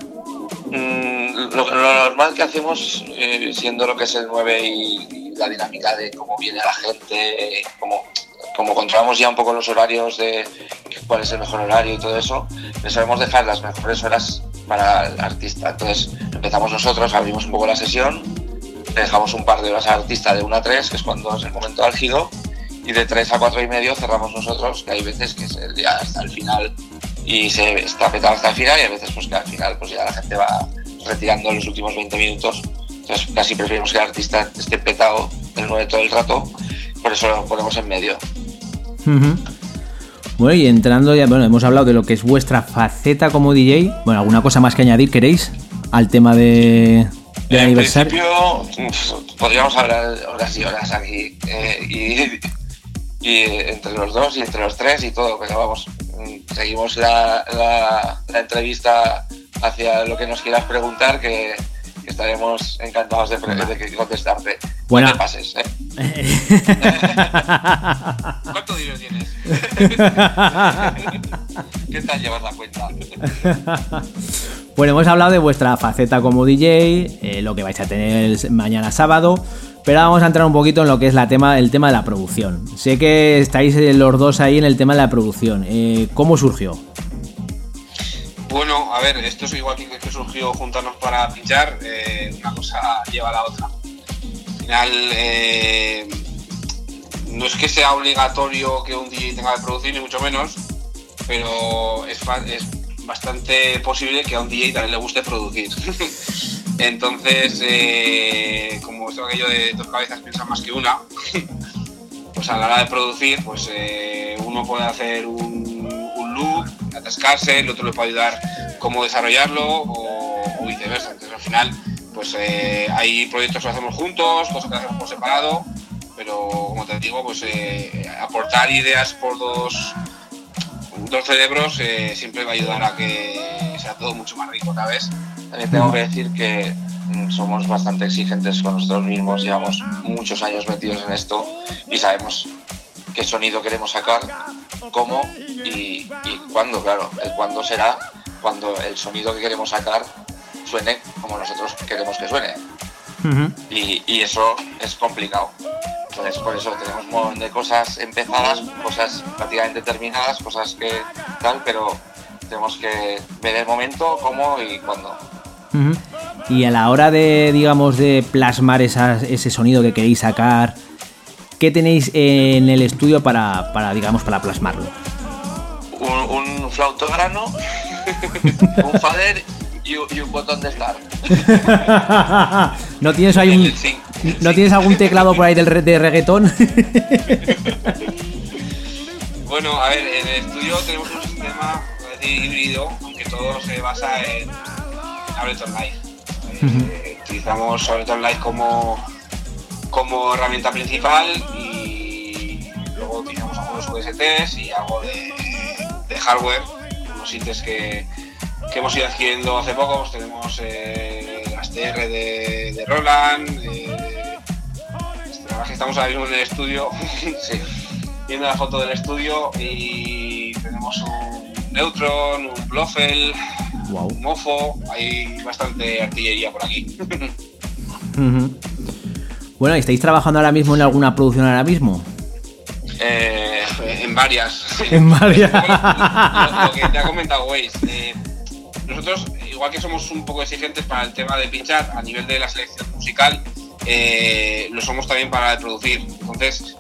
Mm, lo, normal que hacemos, eh, siendo lo que es el 9 y, la dinámica de cómo viene la gente, cómo, como controlamos ya un poco los horarios de cuál es el mejor horario y todo eso, le sabemos dejar las mejores horas para el artista. Entonces empezamos nosotros, abrimos un poco la sesión, dejamos un par de horas al artista de 1 a 3, que es cuando es el momento álgido, y de 3 a 4 y medio cerramos nosotros, que hay veces que es el día hasta el final y se está petado hasta el final, y hay veces pues que al final pues ya la gente va retirando los últimos 20 minutos. Entonces casi preferimos que el artista esté petado el 9 todo el rato, por eso lo ponemos en medio. Bueno, y entrando ya, bueno, hemos hablado de lo que es vuestra faceta como DJ. Bueno, ¿alguna cosa más que añadir queréis al tema de, del en aniversario? principio, podríamos hablar horas y horas aquí. eh, y, y entre los dos y entre los tres y todo, pero vamos, mm, seguimos la, la- la entrevista hacia lo que nos quieras preguntar, que, que estaremos encantados de, contestarte. Buena. No te pases, ¿eh? ¿Cuánto dinero tienes? ¿Qué tal llevas la cuenta? Bueno, hemos hablado de vuestra faceta como DJ, eh, lo que vais a tener mañana sábado, pero ahora vamos a entrar un poquito en lo que es el tema de la producción. Sé que estáis eh, los dos ahí en el tema de la producción. Eh, ¿Cómo surgió? Bueno, a ver, esto es igual que, que surgió juntarnos para pinchar, eh, una cosa lleva a la otra. Al final, no es que sea obligatorio que un DJ tenga que producir, ni mucho menos, pero es bastante posible que a un DJ también le guste producir. Entonces, eh, como esto aquello de dos cabezas piensan más que una, pues a la hora de producir, pues eh, uno puede hacer un, un loop, atascarse, el otro le puede ayudar cómo desarrollarlo o, viceversa. Entonces al final, pues eh, hay proyectos que hacemos juntos, cosas que hacemos por separado, pero como te digo, pues aportar ideas por dos, dos cerebros siempre va a ayudar a que sea todo mucho más rico, ¿sabes? También tengo que decir que mm, somos bastante exigentes con nosotros mismos, llevamos muchos años metidos en esto y sabemos qué sonido queremos sacar, cómo y, y cuándo, claro. El cuándo será cuando el sonido que queremos sacar suene como nosotros queremos que suene. Y, y eso es complicado. Entonces, por eso tenemos un montón de cosas empezadas, cosas prácticamente terminadas, cosas que tal, pero tenemos que ver el momento, cómo y cuándo. Y a la hora de, digamos, de plasmar esas- ese sonido que queréis sacar, ¿qué tenéis en el estudio para, para digamos, para plasmarlo? un, un flautograno, un fader y, un- y un botón de start. ¿No tienes ahí un, Sí. ¿No tienes algún teclado por ahí del de reggaetón? Bueno, a ver, en el estudio tenemos un sistema híbrido, aunque todo se basa en Ableton Live. Eh, utilizamos Ableton Live como, como herramienta principal y luego utilizamos algunos USTs y algo de, de hardware, unos sintes que, que hemos ido adquiriendo hace poco. Pues tenemos eh, las TR de, de Roland, eh, la verdad es que estamos ahora mismo en el estudio. Sí. viendo la foto del estudio y tenemos un Neutron, un Blofeld, Wow. un Mofo, hay bastante artillería por aquí. Bueno, ¿estáis trabajando ahora mismo en alguna producción ahora mismo? Eh, En varias. En varias. lo, lo que te ha comentado Waze. eh, nosotros, igual que somos un poco exigentes para el tema de pinchar a nivel de la selección musical, eh, lo somos también para el producir. Entonces,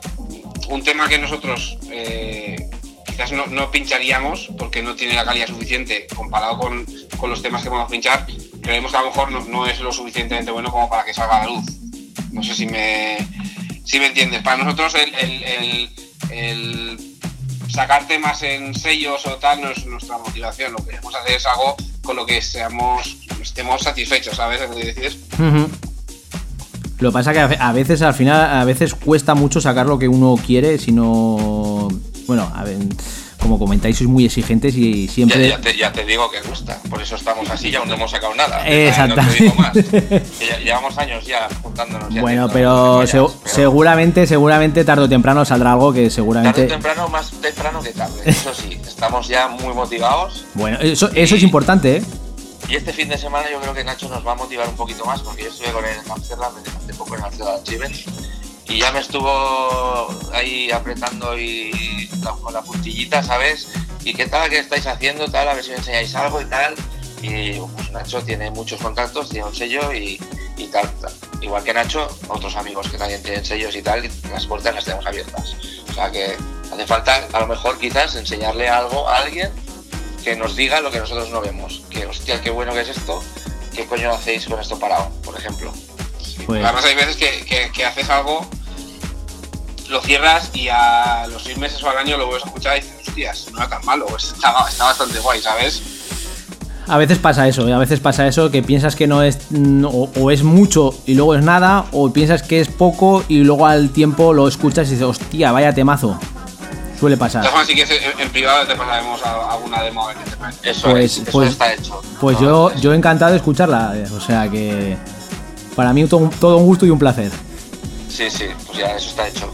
un tema que nosotros eh, quizás no, no pincharíamos porque no tiene la calidad suficiente comparado con, con los temas que podemos pinchar, creemos que a lo mejor no, no es lo suficientemente bueno como para que salga a la luz. No sé si me, si me entiendes. Para nosotros el, el- sacar temas en sellos o tal no es nuestra motivación. Lo que queremos hacer es algo con lo que seamos, estemos satisfechos, ¿sabes? lo que dices? Ujú. Lo que pasa que a ve- a veces al final a veces cuesta mucho sacar lo que uno quiere, si no bueno, a ver, como comentáis sois muy exigentes y siempre ya te, ya te digo que gusta, por eso estamos así y aún no hemos sacado nada. Exactamente. No te digo más. Que ya- llevamos años ya juntándonos. ya Bueno, pero, seguramente, seguramente tarde o temprano saldrá algo que Tarde seguramente. o temprano, más temprano que tarde. Eso sí, estamos ya muy motivados. Bueno, eso, eso es importante, ¿eh? Y este fin de semana yo creo que Nacho nos va a motivar un poquito más porque yo estuve con él en Amsterdam hace poco en la ciudad de Achievement y ya me estuvo ahí apretando y la- con puntillita, ¿sabes? ¿Y qué tal? ¿Qué estáis haciendo? Tal, a ver si me enseñáis algo y tal. Y pues Nacho tiene muchos contactos, tiene un sello y, y tal, tal. Igual que Nacho, otros amigos que también tienen sellos y tal, las puertas las tenemos abiertas. O sea que hace falta, a lo mejor quizás, enseñarle algo a alguien que nos diga lo que nosotros no vemos. Que, hostia, qué bueno que es esto, qué coño hacéis con esto parado, por ejemplo. Pues, Además hay veces que, que- que haces algo, lo cierras y a los seis meses o al año lo vuelves a escuchar y dices, hostias, no era tan malo, pues está, está bastante guay, ¿sabes? a veces pasa eso, ¿eh? a veces pasa eso que piensas que no es mm, o, es mucho y luego es nada, o piensas que es poco y luego al tiempo lo escuchas y dices, hostia, vaya temazo. Suele pasar. si quieres, en, privado te pasaremos a- alguna demo. Eso Pues- es, eso pues- está hecho. Pues yo, yo encantado de escucarla, eh, o sea que para mí todo, un- todo un gusto y un placer. Sí, sí, pues ya eso está hecho.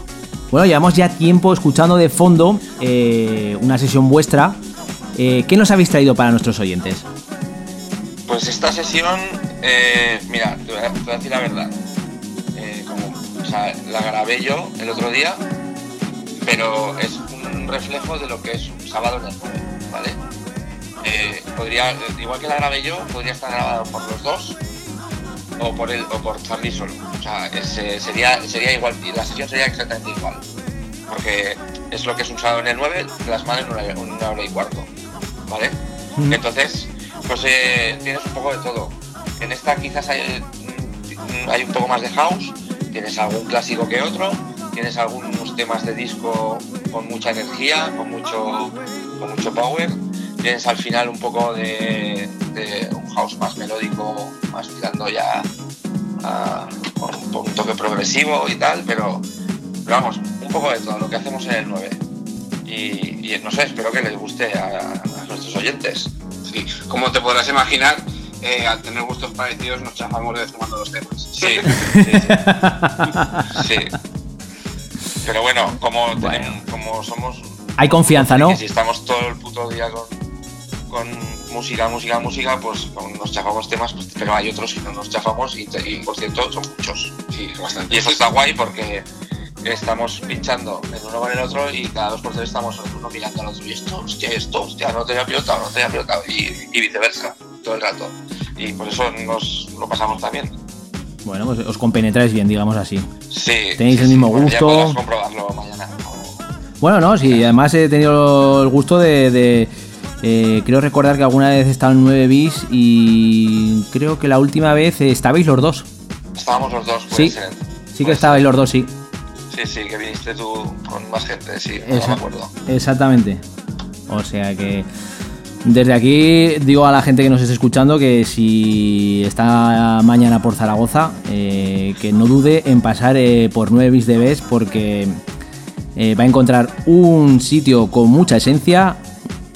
Bueno, llevamos ya tiempo escuchando de fondo eh, una sesión vuestra. Eh, ¿Qué nos habéis traído para nuestros oyentes? Pues esta sesión, eh, mira, te voy, a, te voy a decir la verdad. Como, o sea, la grabé yo el otro día, pero es un reflejo de lo que es un sábado en el 9, ¿vale? Podría, igual que la grabé yo, podría estar grabado por los dos o por él o por Charlie solo. O sea, es, sería, sería igual, y la sesión sería exactamente igual. Porque es lo que es un sábado en el 9, plasmado en una, una hora y cuarto, ¿vale? Mm. Entonces, pues eh, tienes un poco de todo. En esta quizás hay, mm, hay un poco más de house, tienes algún clásico que otro, tienes algunos temas de disco con mucha energía, con mucho, con mucho power, tienes al final un poco de, de un house más melódico, más tirando ya a, con un, toque progresivo y tal, pero, pero vamos, un poco de todo lo que hacemos en el 9. Y, y no sé, espero que les guste a, a nuestros oyentes. Sí, como te podrás imaginar, eh, al tener gustos parecidos nos chafamos de vez cuando los temas. Sí, sí, sí. Sí. Pero bueno, como, tenemos- como somos. Hay confianza, ¿no? que si estamos todo el puto día con, con música, música, música, pues nos chafamos temas, pues, pero hay otros que no nos chafamos y, y, por cierto son muchos. Sí, bastante. Y eso está guay porque estamos pinchando en uno con el otro y cada dos por tres estamos el uno mirando al otro y esto, hostia, esto, hostia, no te había pilotado, no te había pilotado y, y viceversa, todo el rato. Y por eso nos lo pasamos también. Bueno, pues os compenetráis bien, digamos así. Sí. Tenéis sí, el mismo sí, bueno, ya gusto. comprobarlo mañana. Bueno, no, sí, además he tenido el gusto de. de, eh, creo recordar que alguna vez he estado en 9 bis y creo que la última vez eh, estabais los dos. Estábamos los dos, Sí, ser. sí que estabais los dos, sí. Sí, sí, que viniste tú con más gente, sí, no me acuerdo. exactamente. O sea que. Desde aquí digo a la gente que nos esté escuchando que si está mañana por Zaragoza, eh, que no dude en pasar eh, por 9 bis de Bes porque eh, va a encontrar un sitio con mucha esencia,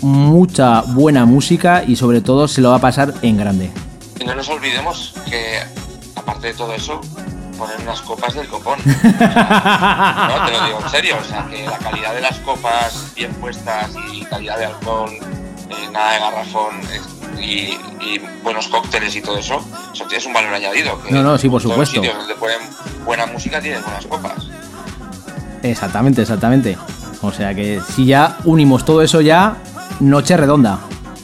mucha buena música y sobre todo se lo va a pasar en grande. Y no nos olvidemos que, aparte de todo eso, poner unas copas del copón. O sea, no, te lo digo en serio, o sea, que la calidad de las copas bien puestas y calidad de alcohol, eh, nada de garrafón y, y buenos cócteles y todo eso, eso es un valor añadido. que No, no, sí, por todos supuesto. los sitios donde ponen buena música tienen buenas copas. Exactamente, exactamente. O sea que si ya unimos todo eso ya, noche redonda.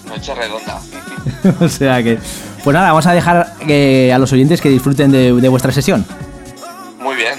Noche redonda. o sea que... Pues nada, vamos a dejar eh, a los oyentes que disfruten de, de vuestra sesión. Muy bien.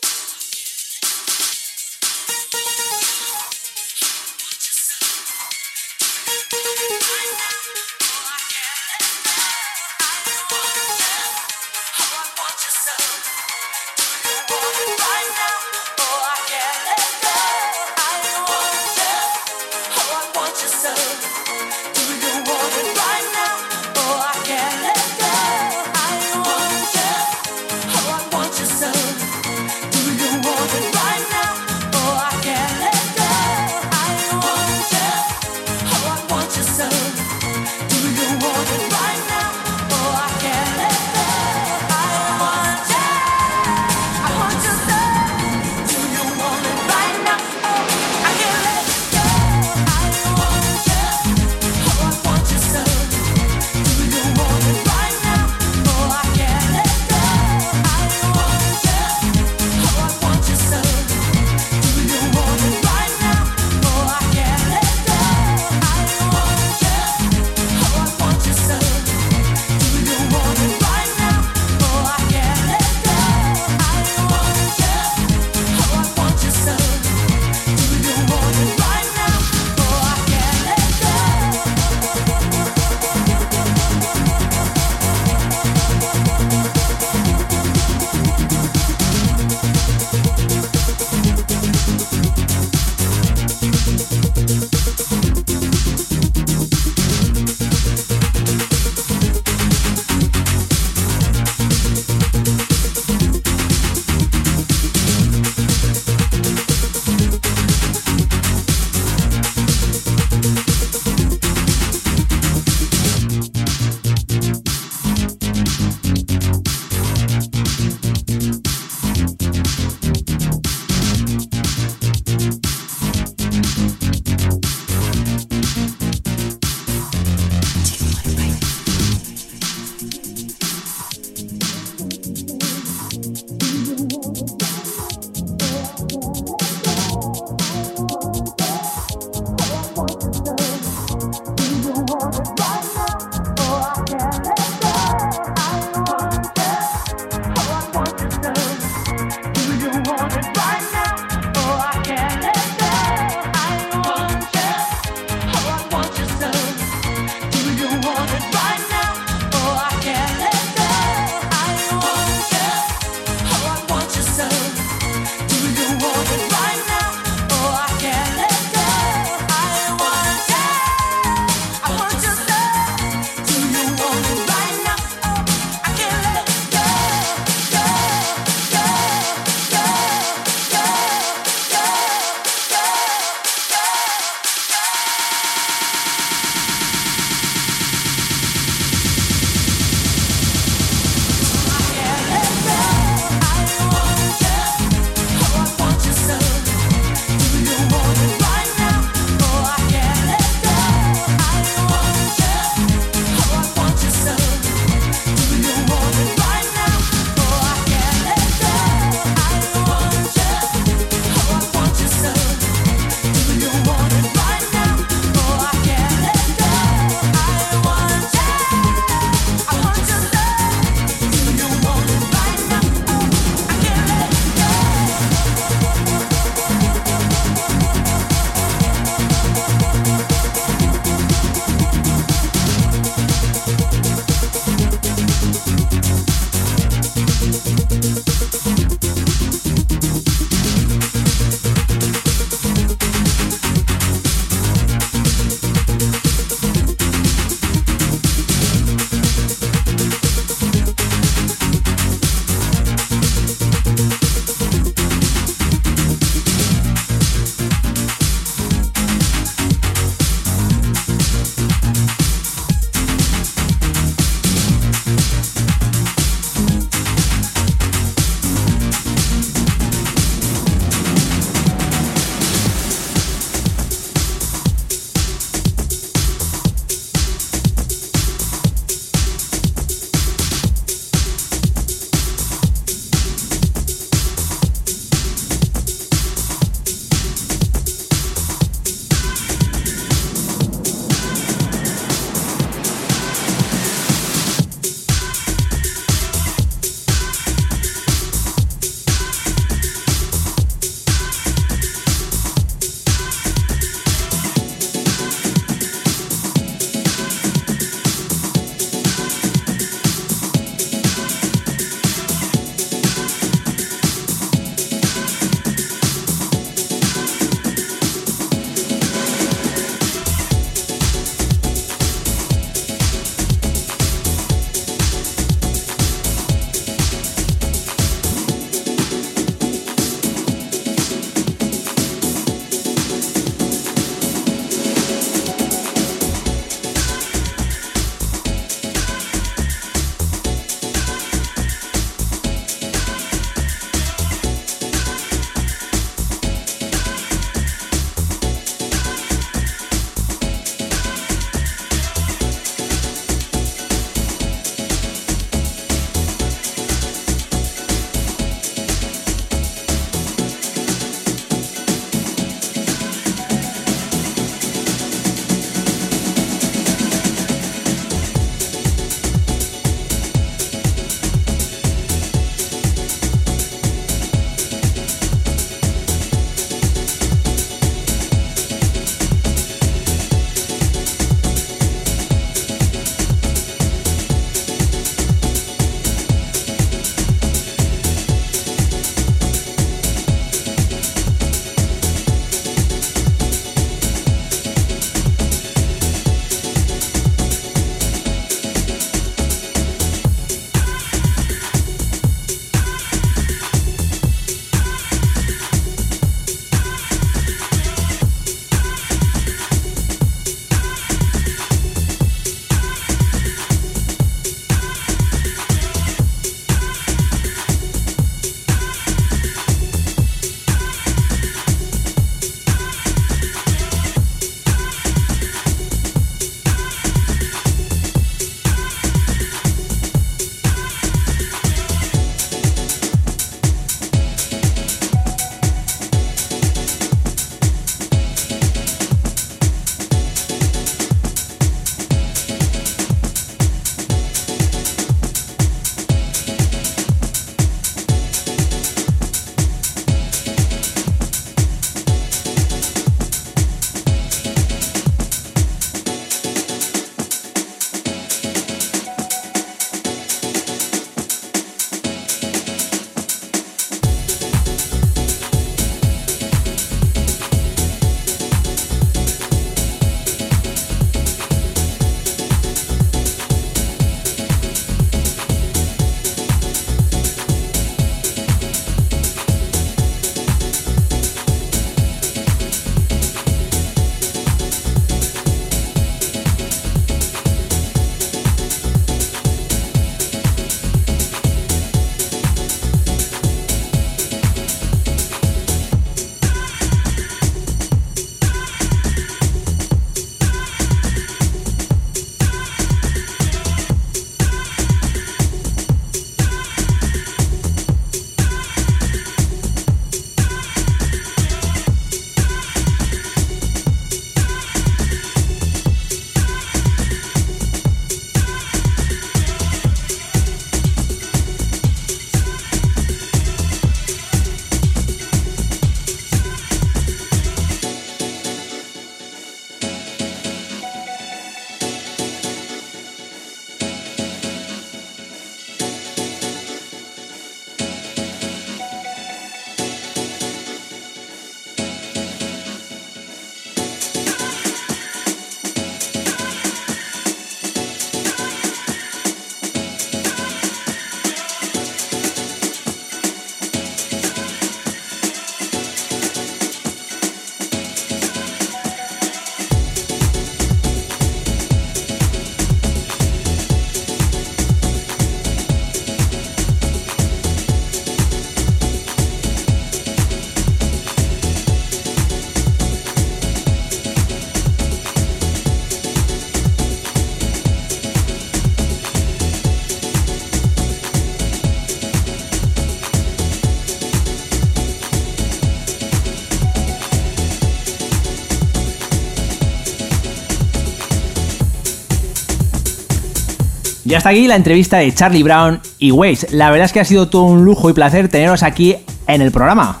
Ya está aquí la entrevista de Charlie Brown y Waze. La verdad es que ha sido todo un lujo y placer teneros aquí en el programa.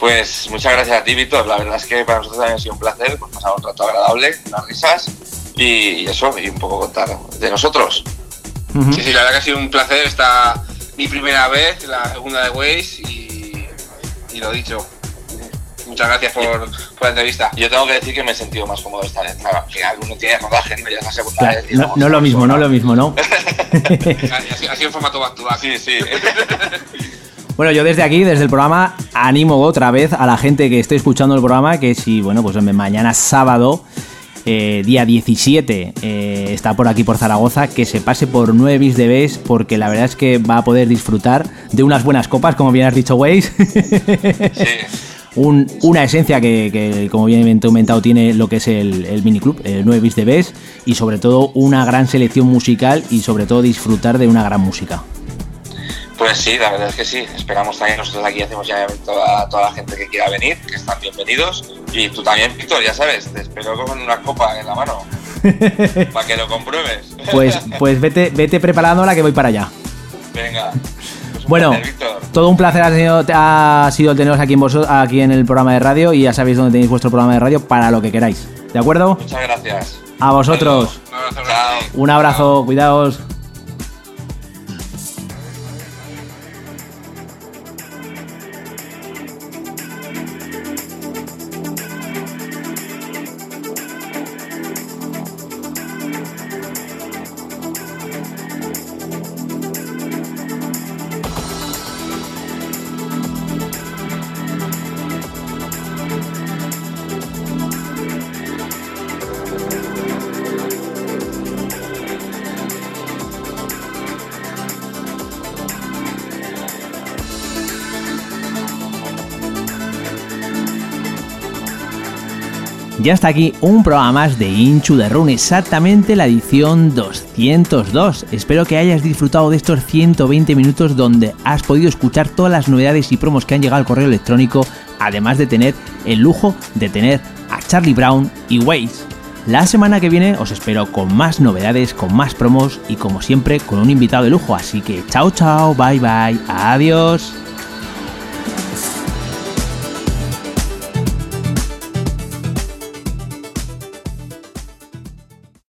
Pues muchas gracias a ti, Víctor. La verdad es que para nosotros también ha sido un placer. Hemos pasado un rato agradable, unas risas y, eso, y un poco contar de nosotros. Sí, sí, la verdad que ha sido un placer. Esta mi primera vez, la segunda de Waze y, y lo dicho. Muchas gracias por, por la entrevista. Yo tengo que decir que me he sentido más cómodo esta vez. Claro, al final uno tiene rodaje, ¿no? Ya es la segunda Claro, vez. y no, lo mismo, no lo mismo, ¿no? Ha sido en formato back. Sí, sí. Bueno, yo desde aquí, desde el programa, animo otra vez a la gente que esté escuchando el programa que si, bueno, pues mañana sábado, eh, día 17, eh, está por aquí por Zaragoza, que se pase por 9 bis de Bes, porque la verdad es que va a poder disfrutar de unas buenas copas, como bien has dicho, Waze. Un- una esencia que, que, como bien he comentado, tiene lo que es el, el miniclub, el 9 bis de Bes, y sobre todo una gran selección musical y sobre todo disfrutar de una gran música. Pues sí, la verdad es que sí. Esperamos también, nosotros aquí hacemos ya evento a toda la gente que quiera venir, que están bienvenidos. Y tú también, Víctor, ya sabes, te espero con una copa en la mano. para que lo compruebes. Pues, pues vete, vete preparándola que voy para allá. Venga. Bueno, todo un placer ha sido, ha sido teneros aquí en, vosotros, aquí en el programa de radio y ya sabéis dónde tenéis vuestro programa de radio para lo que queráis. ¿De acuerdo? Muchas gracias. A vosotros. Un abrazo Chao. Un abrazo, cuidaos. Ya está aquí un programa más de Inchu de Run, exactamente la edición 202. Espero que hayas disfrutado de estos 120 minutos donde has podido escuchar todas las novedades y promos que han llegado al correo electrónico, además de tener el lujo de tener a Charlie Brown y Waze. La semana que viene os espero con más novedades, con más promos y como siempre con un invitado de lujo, así que chao chao, bye bye, adiós.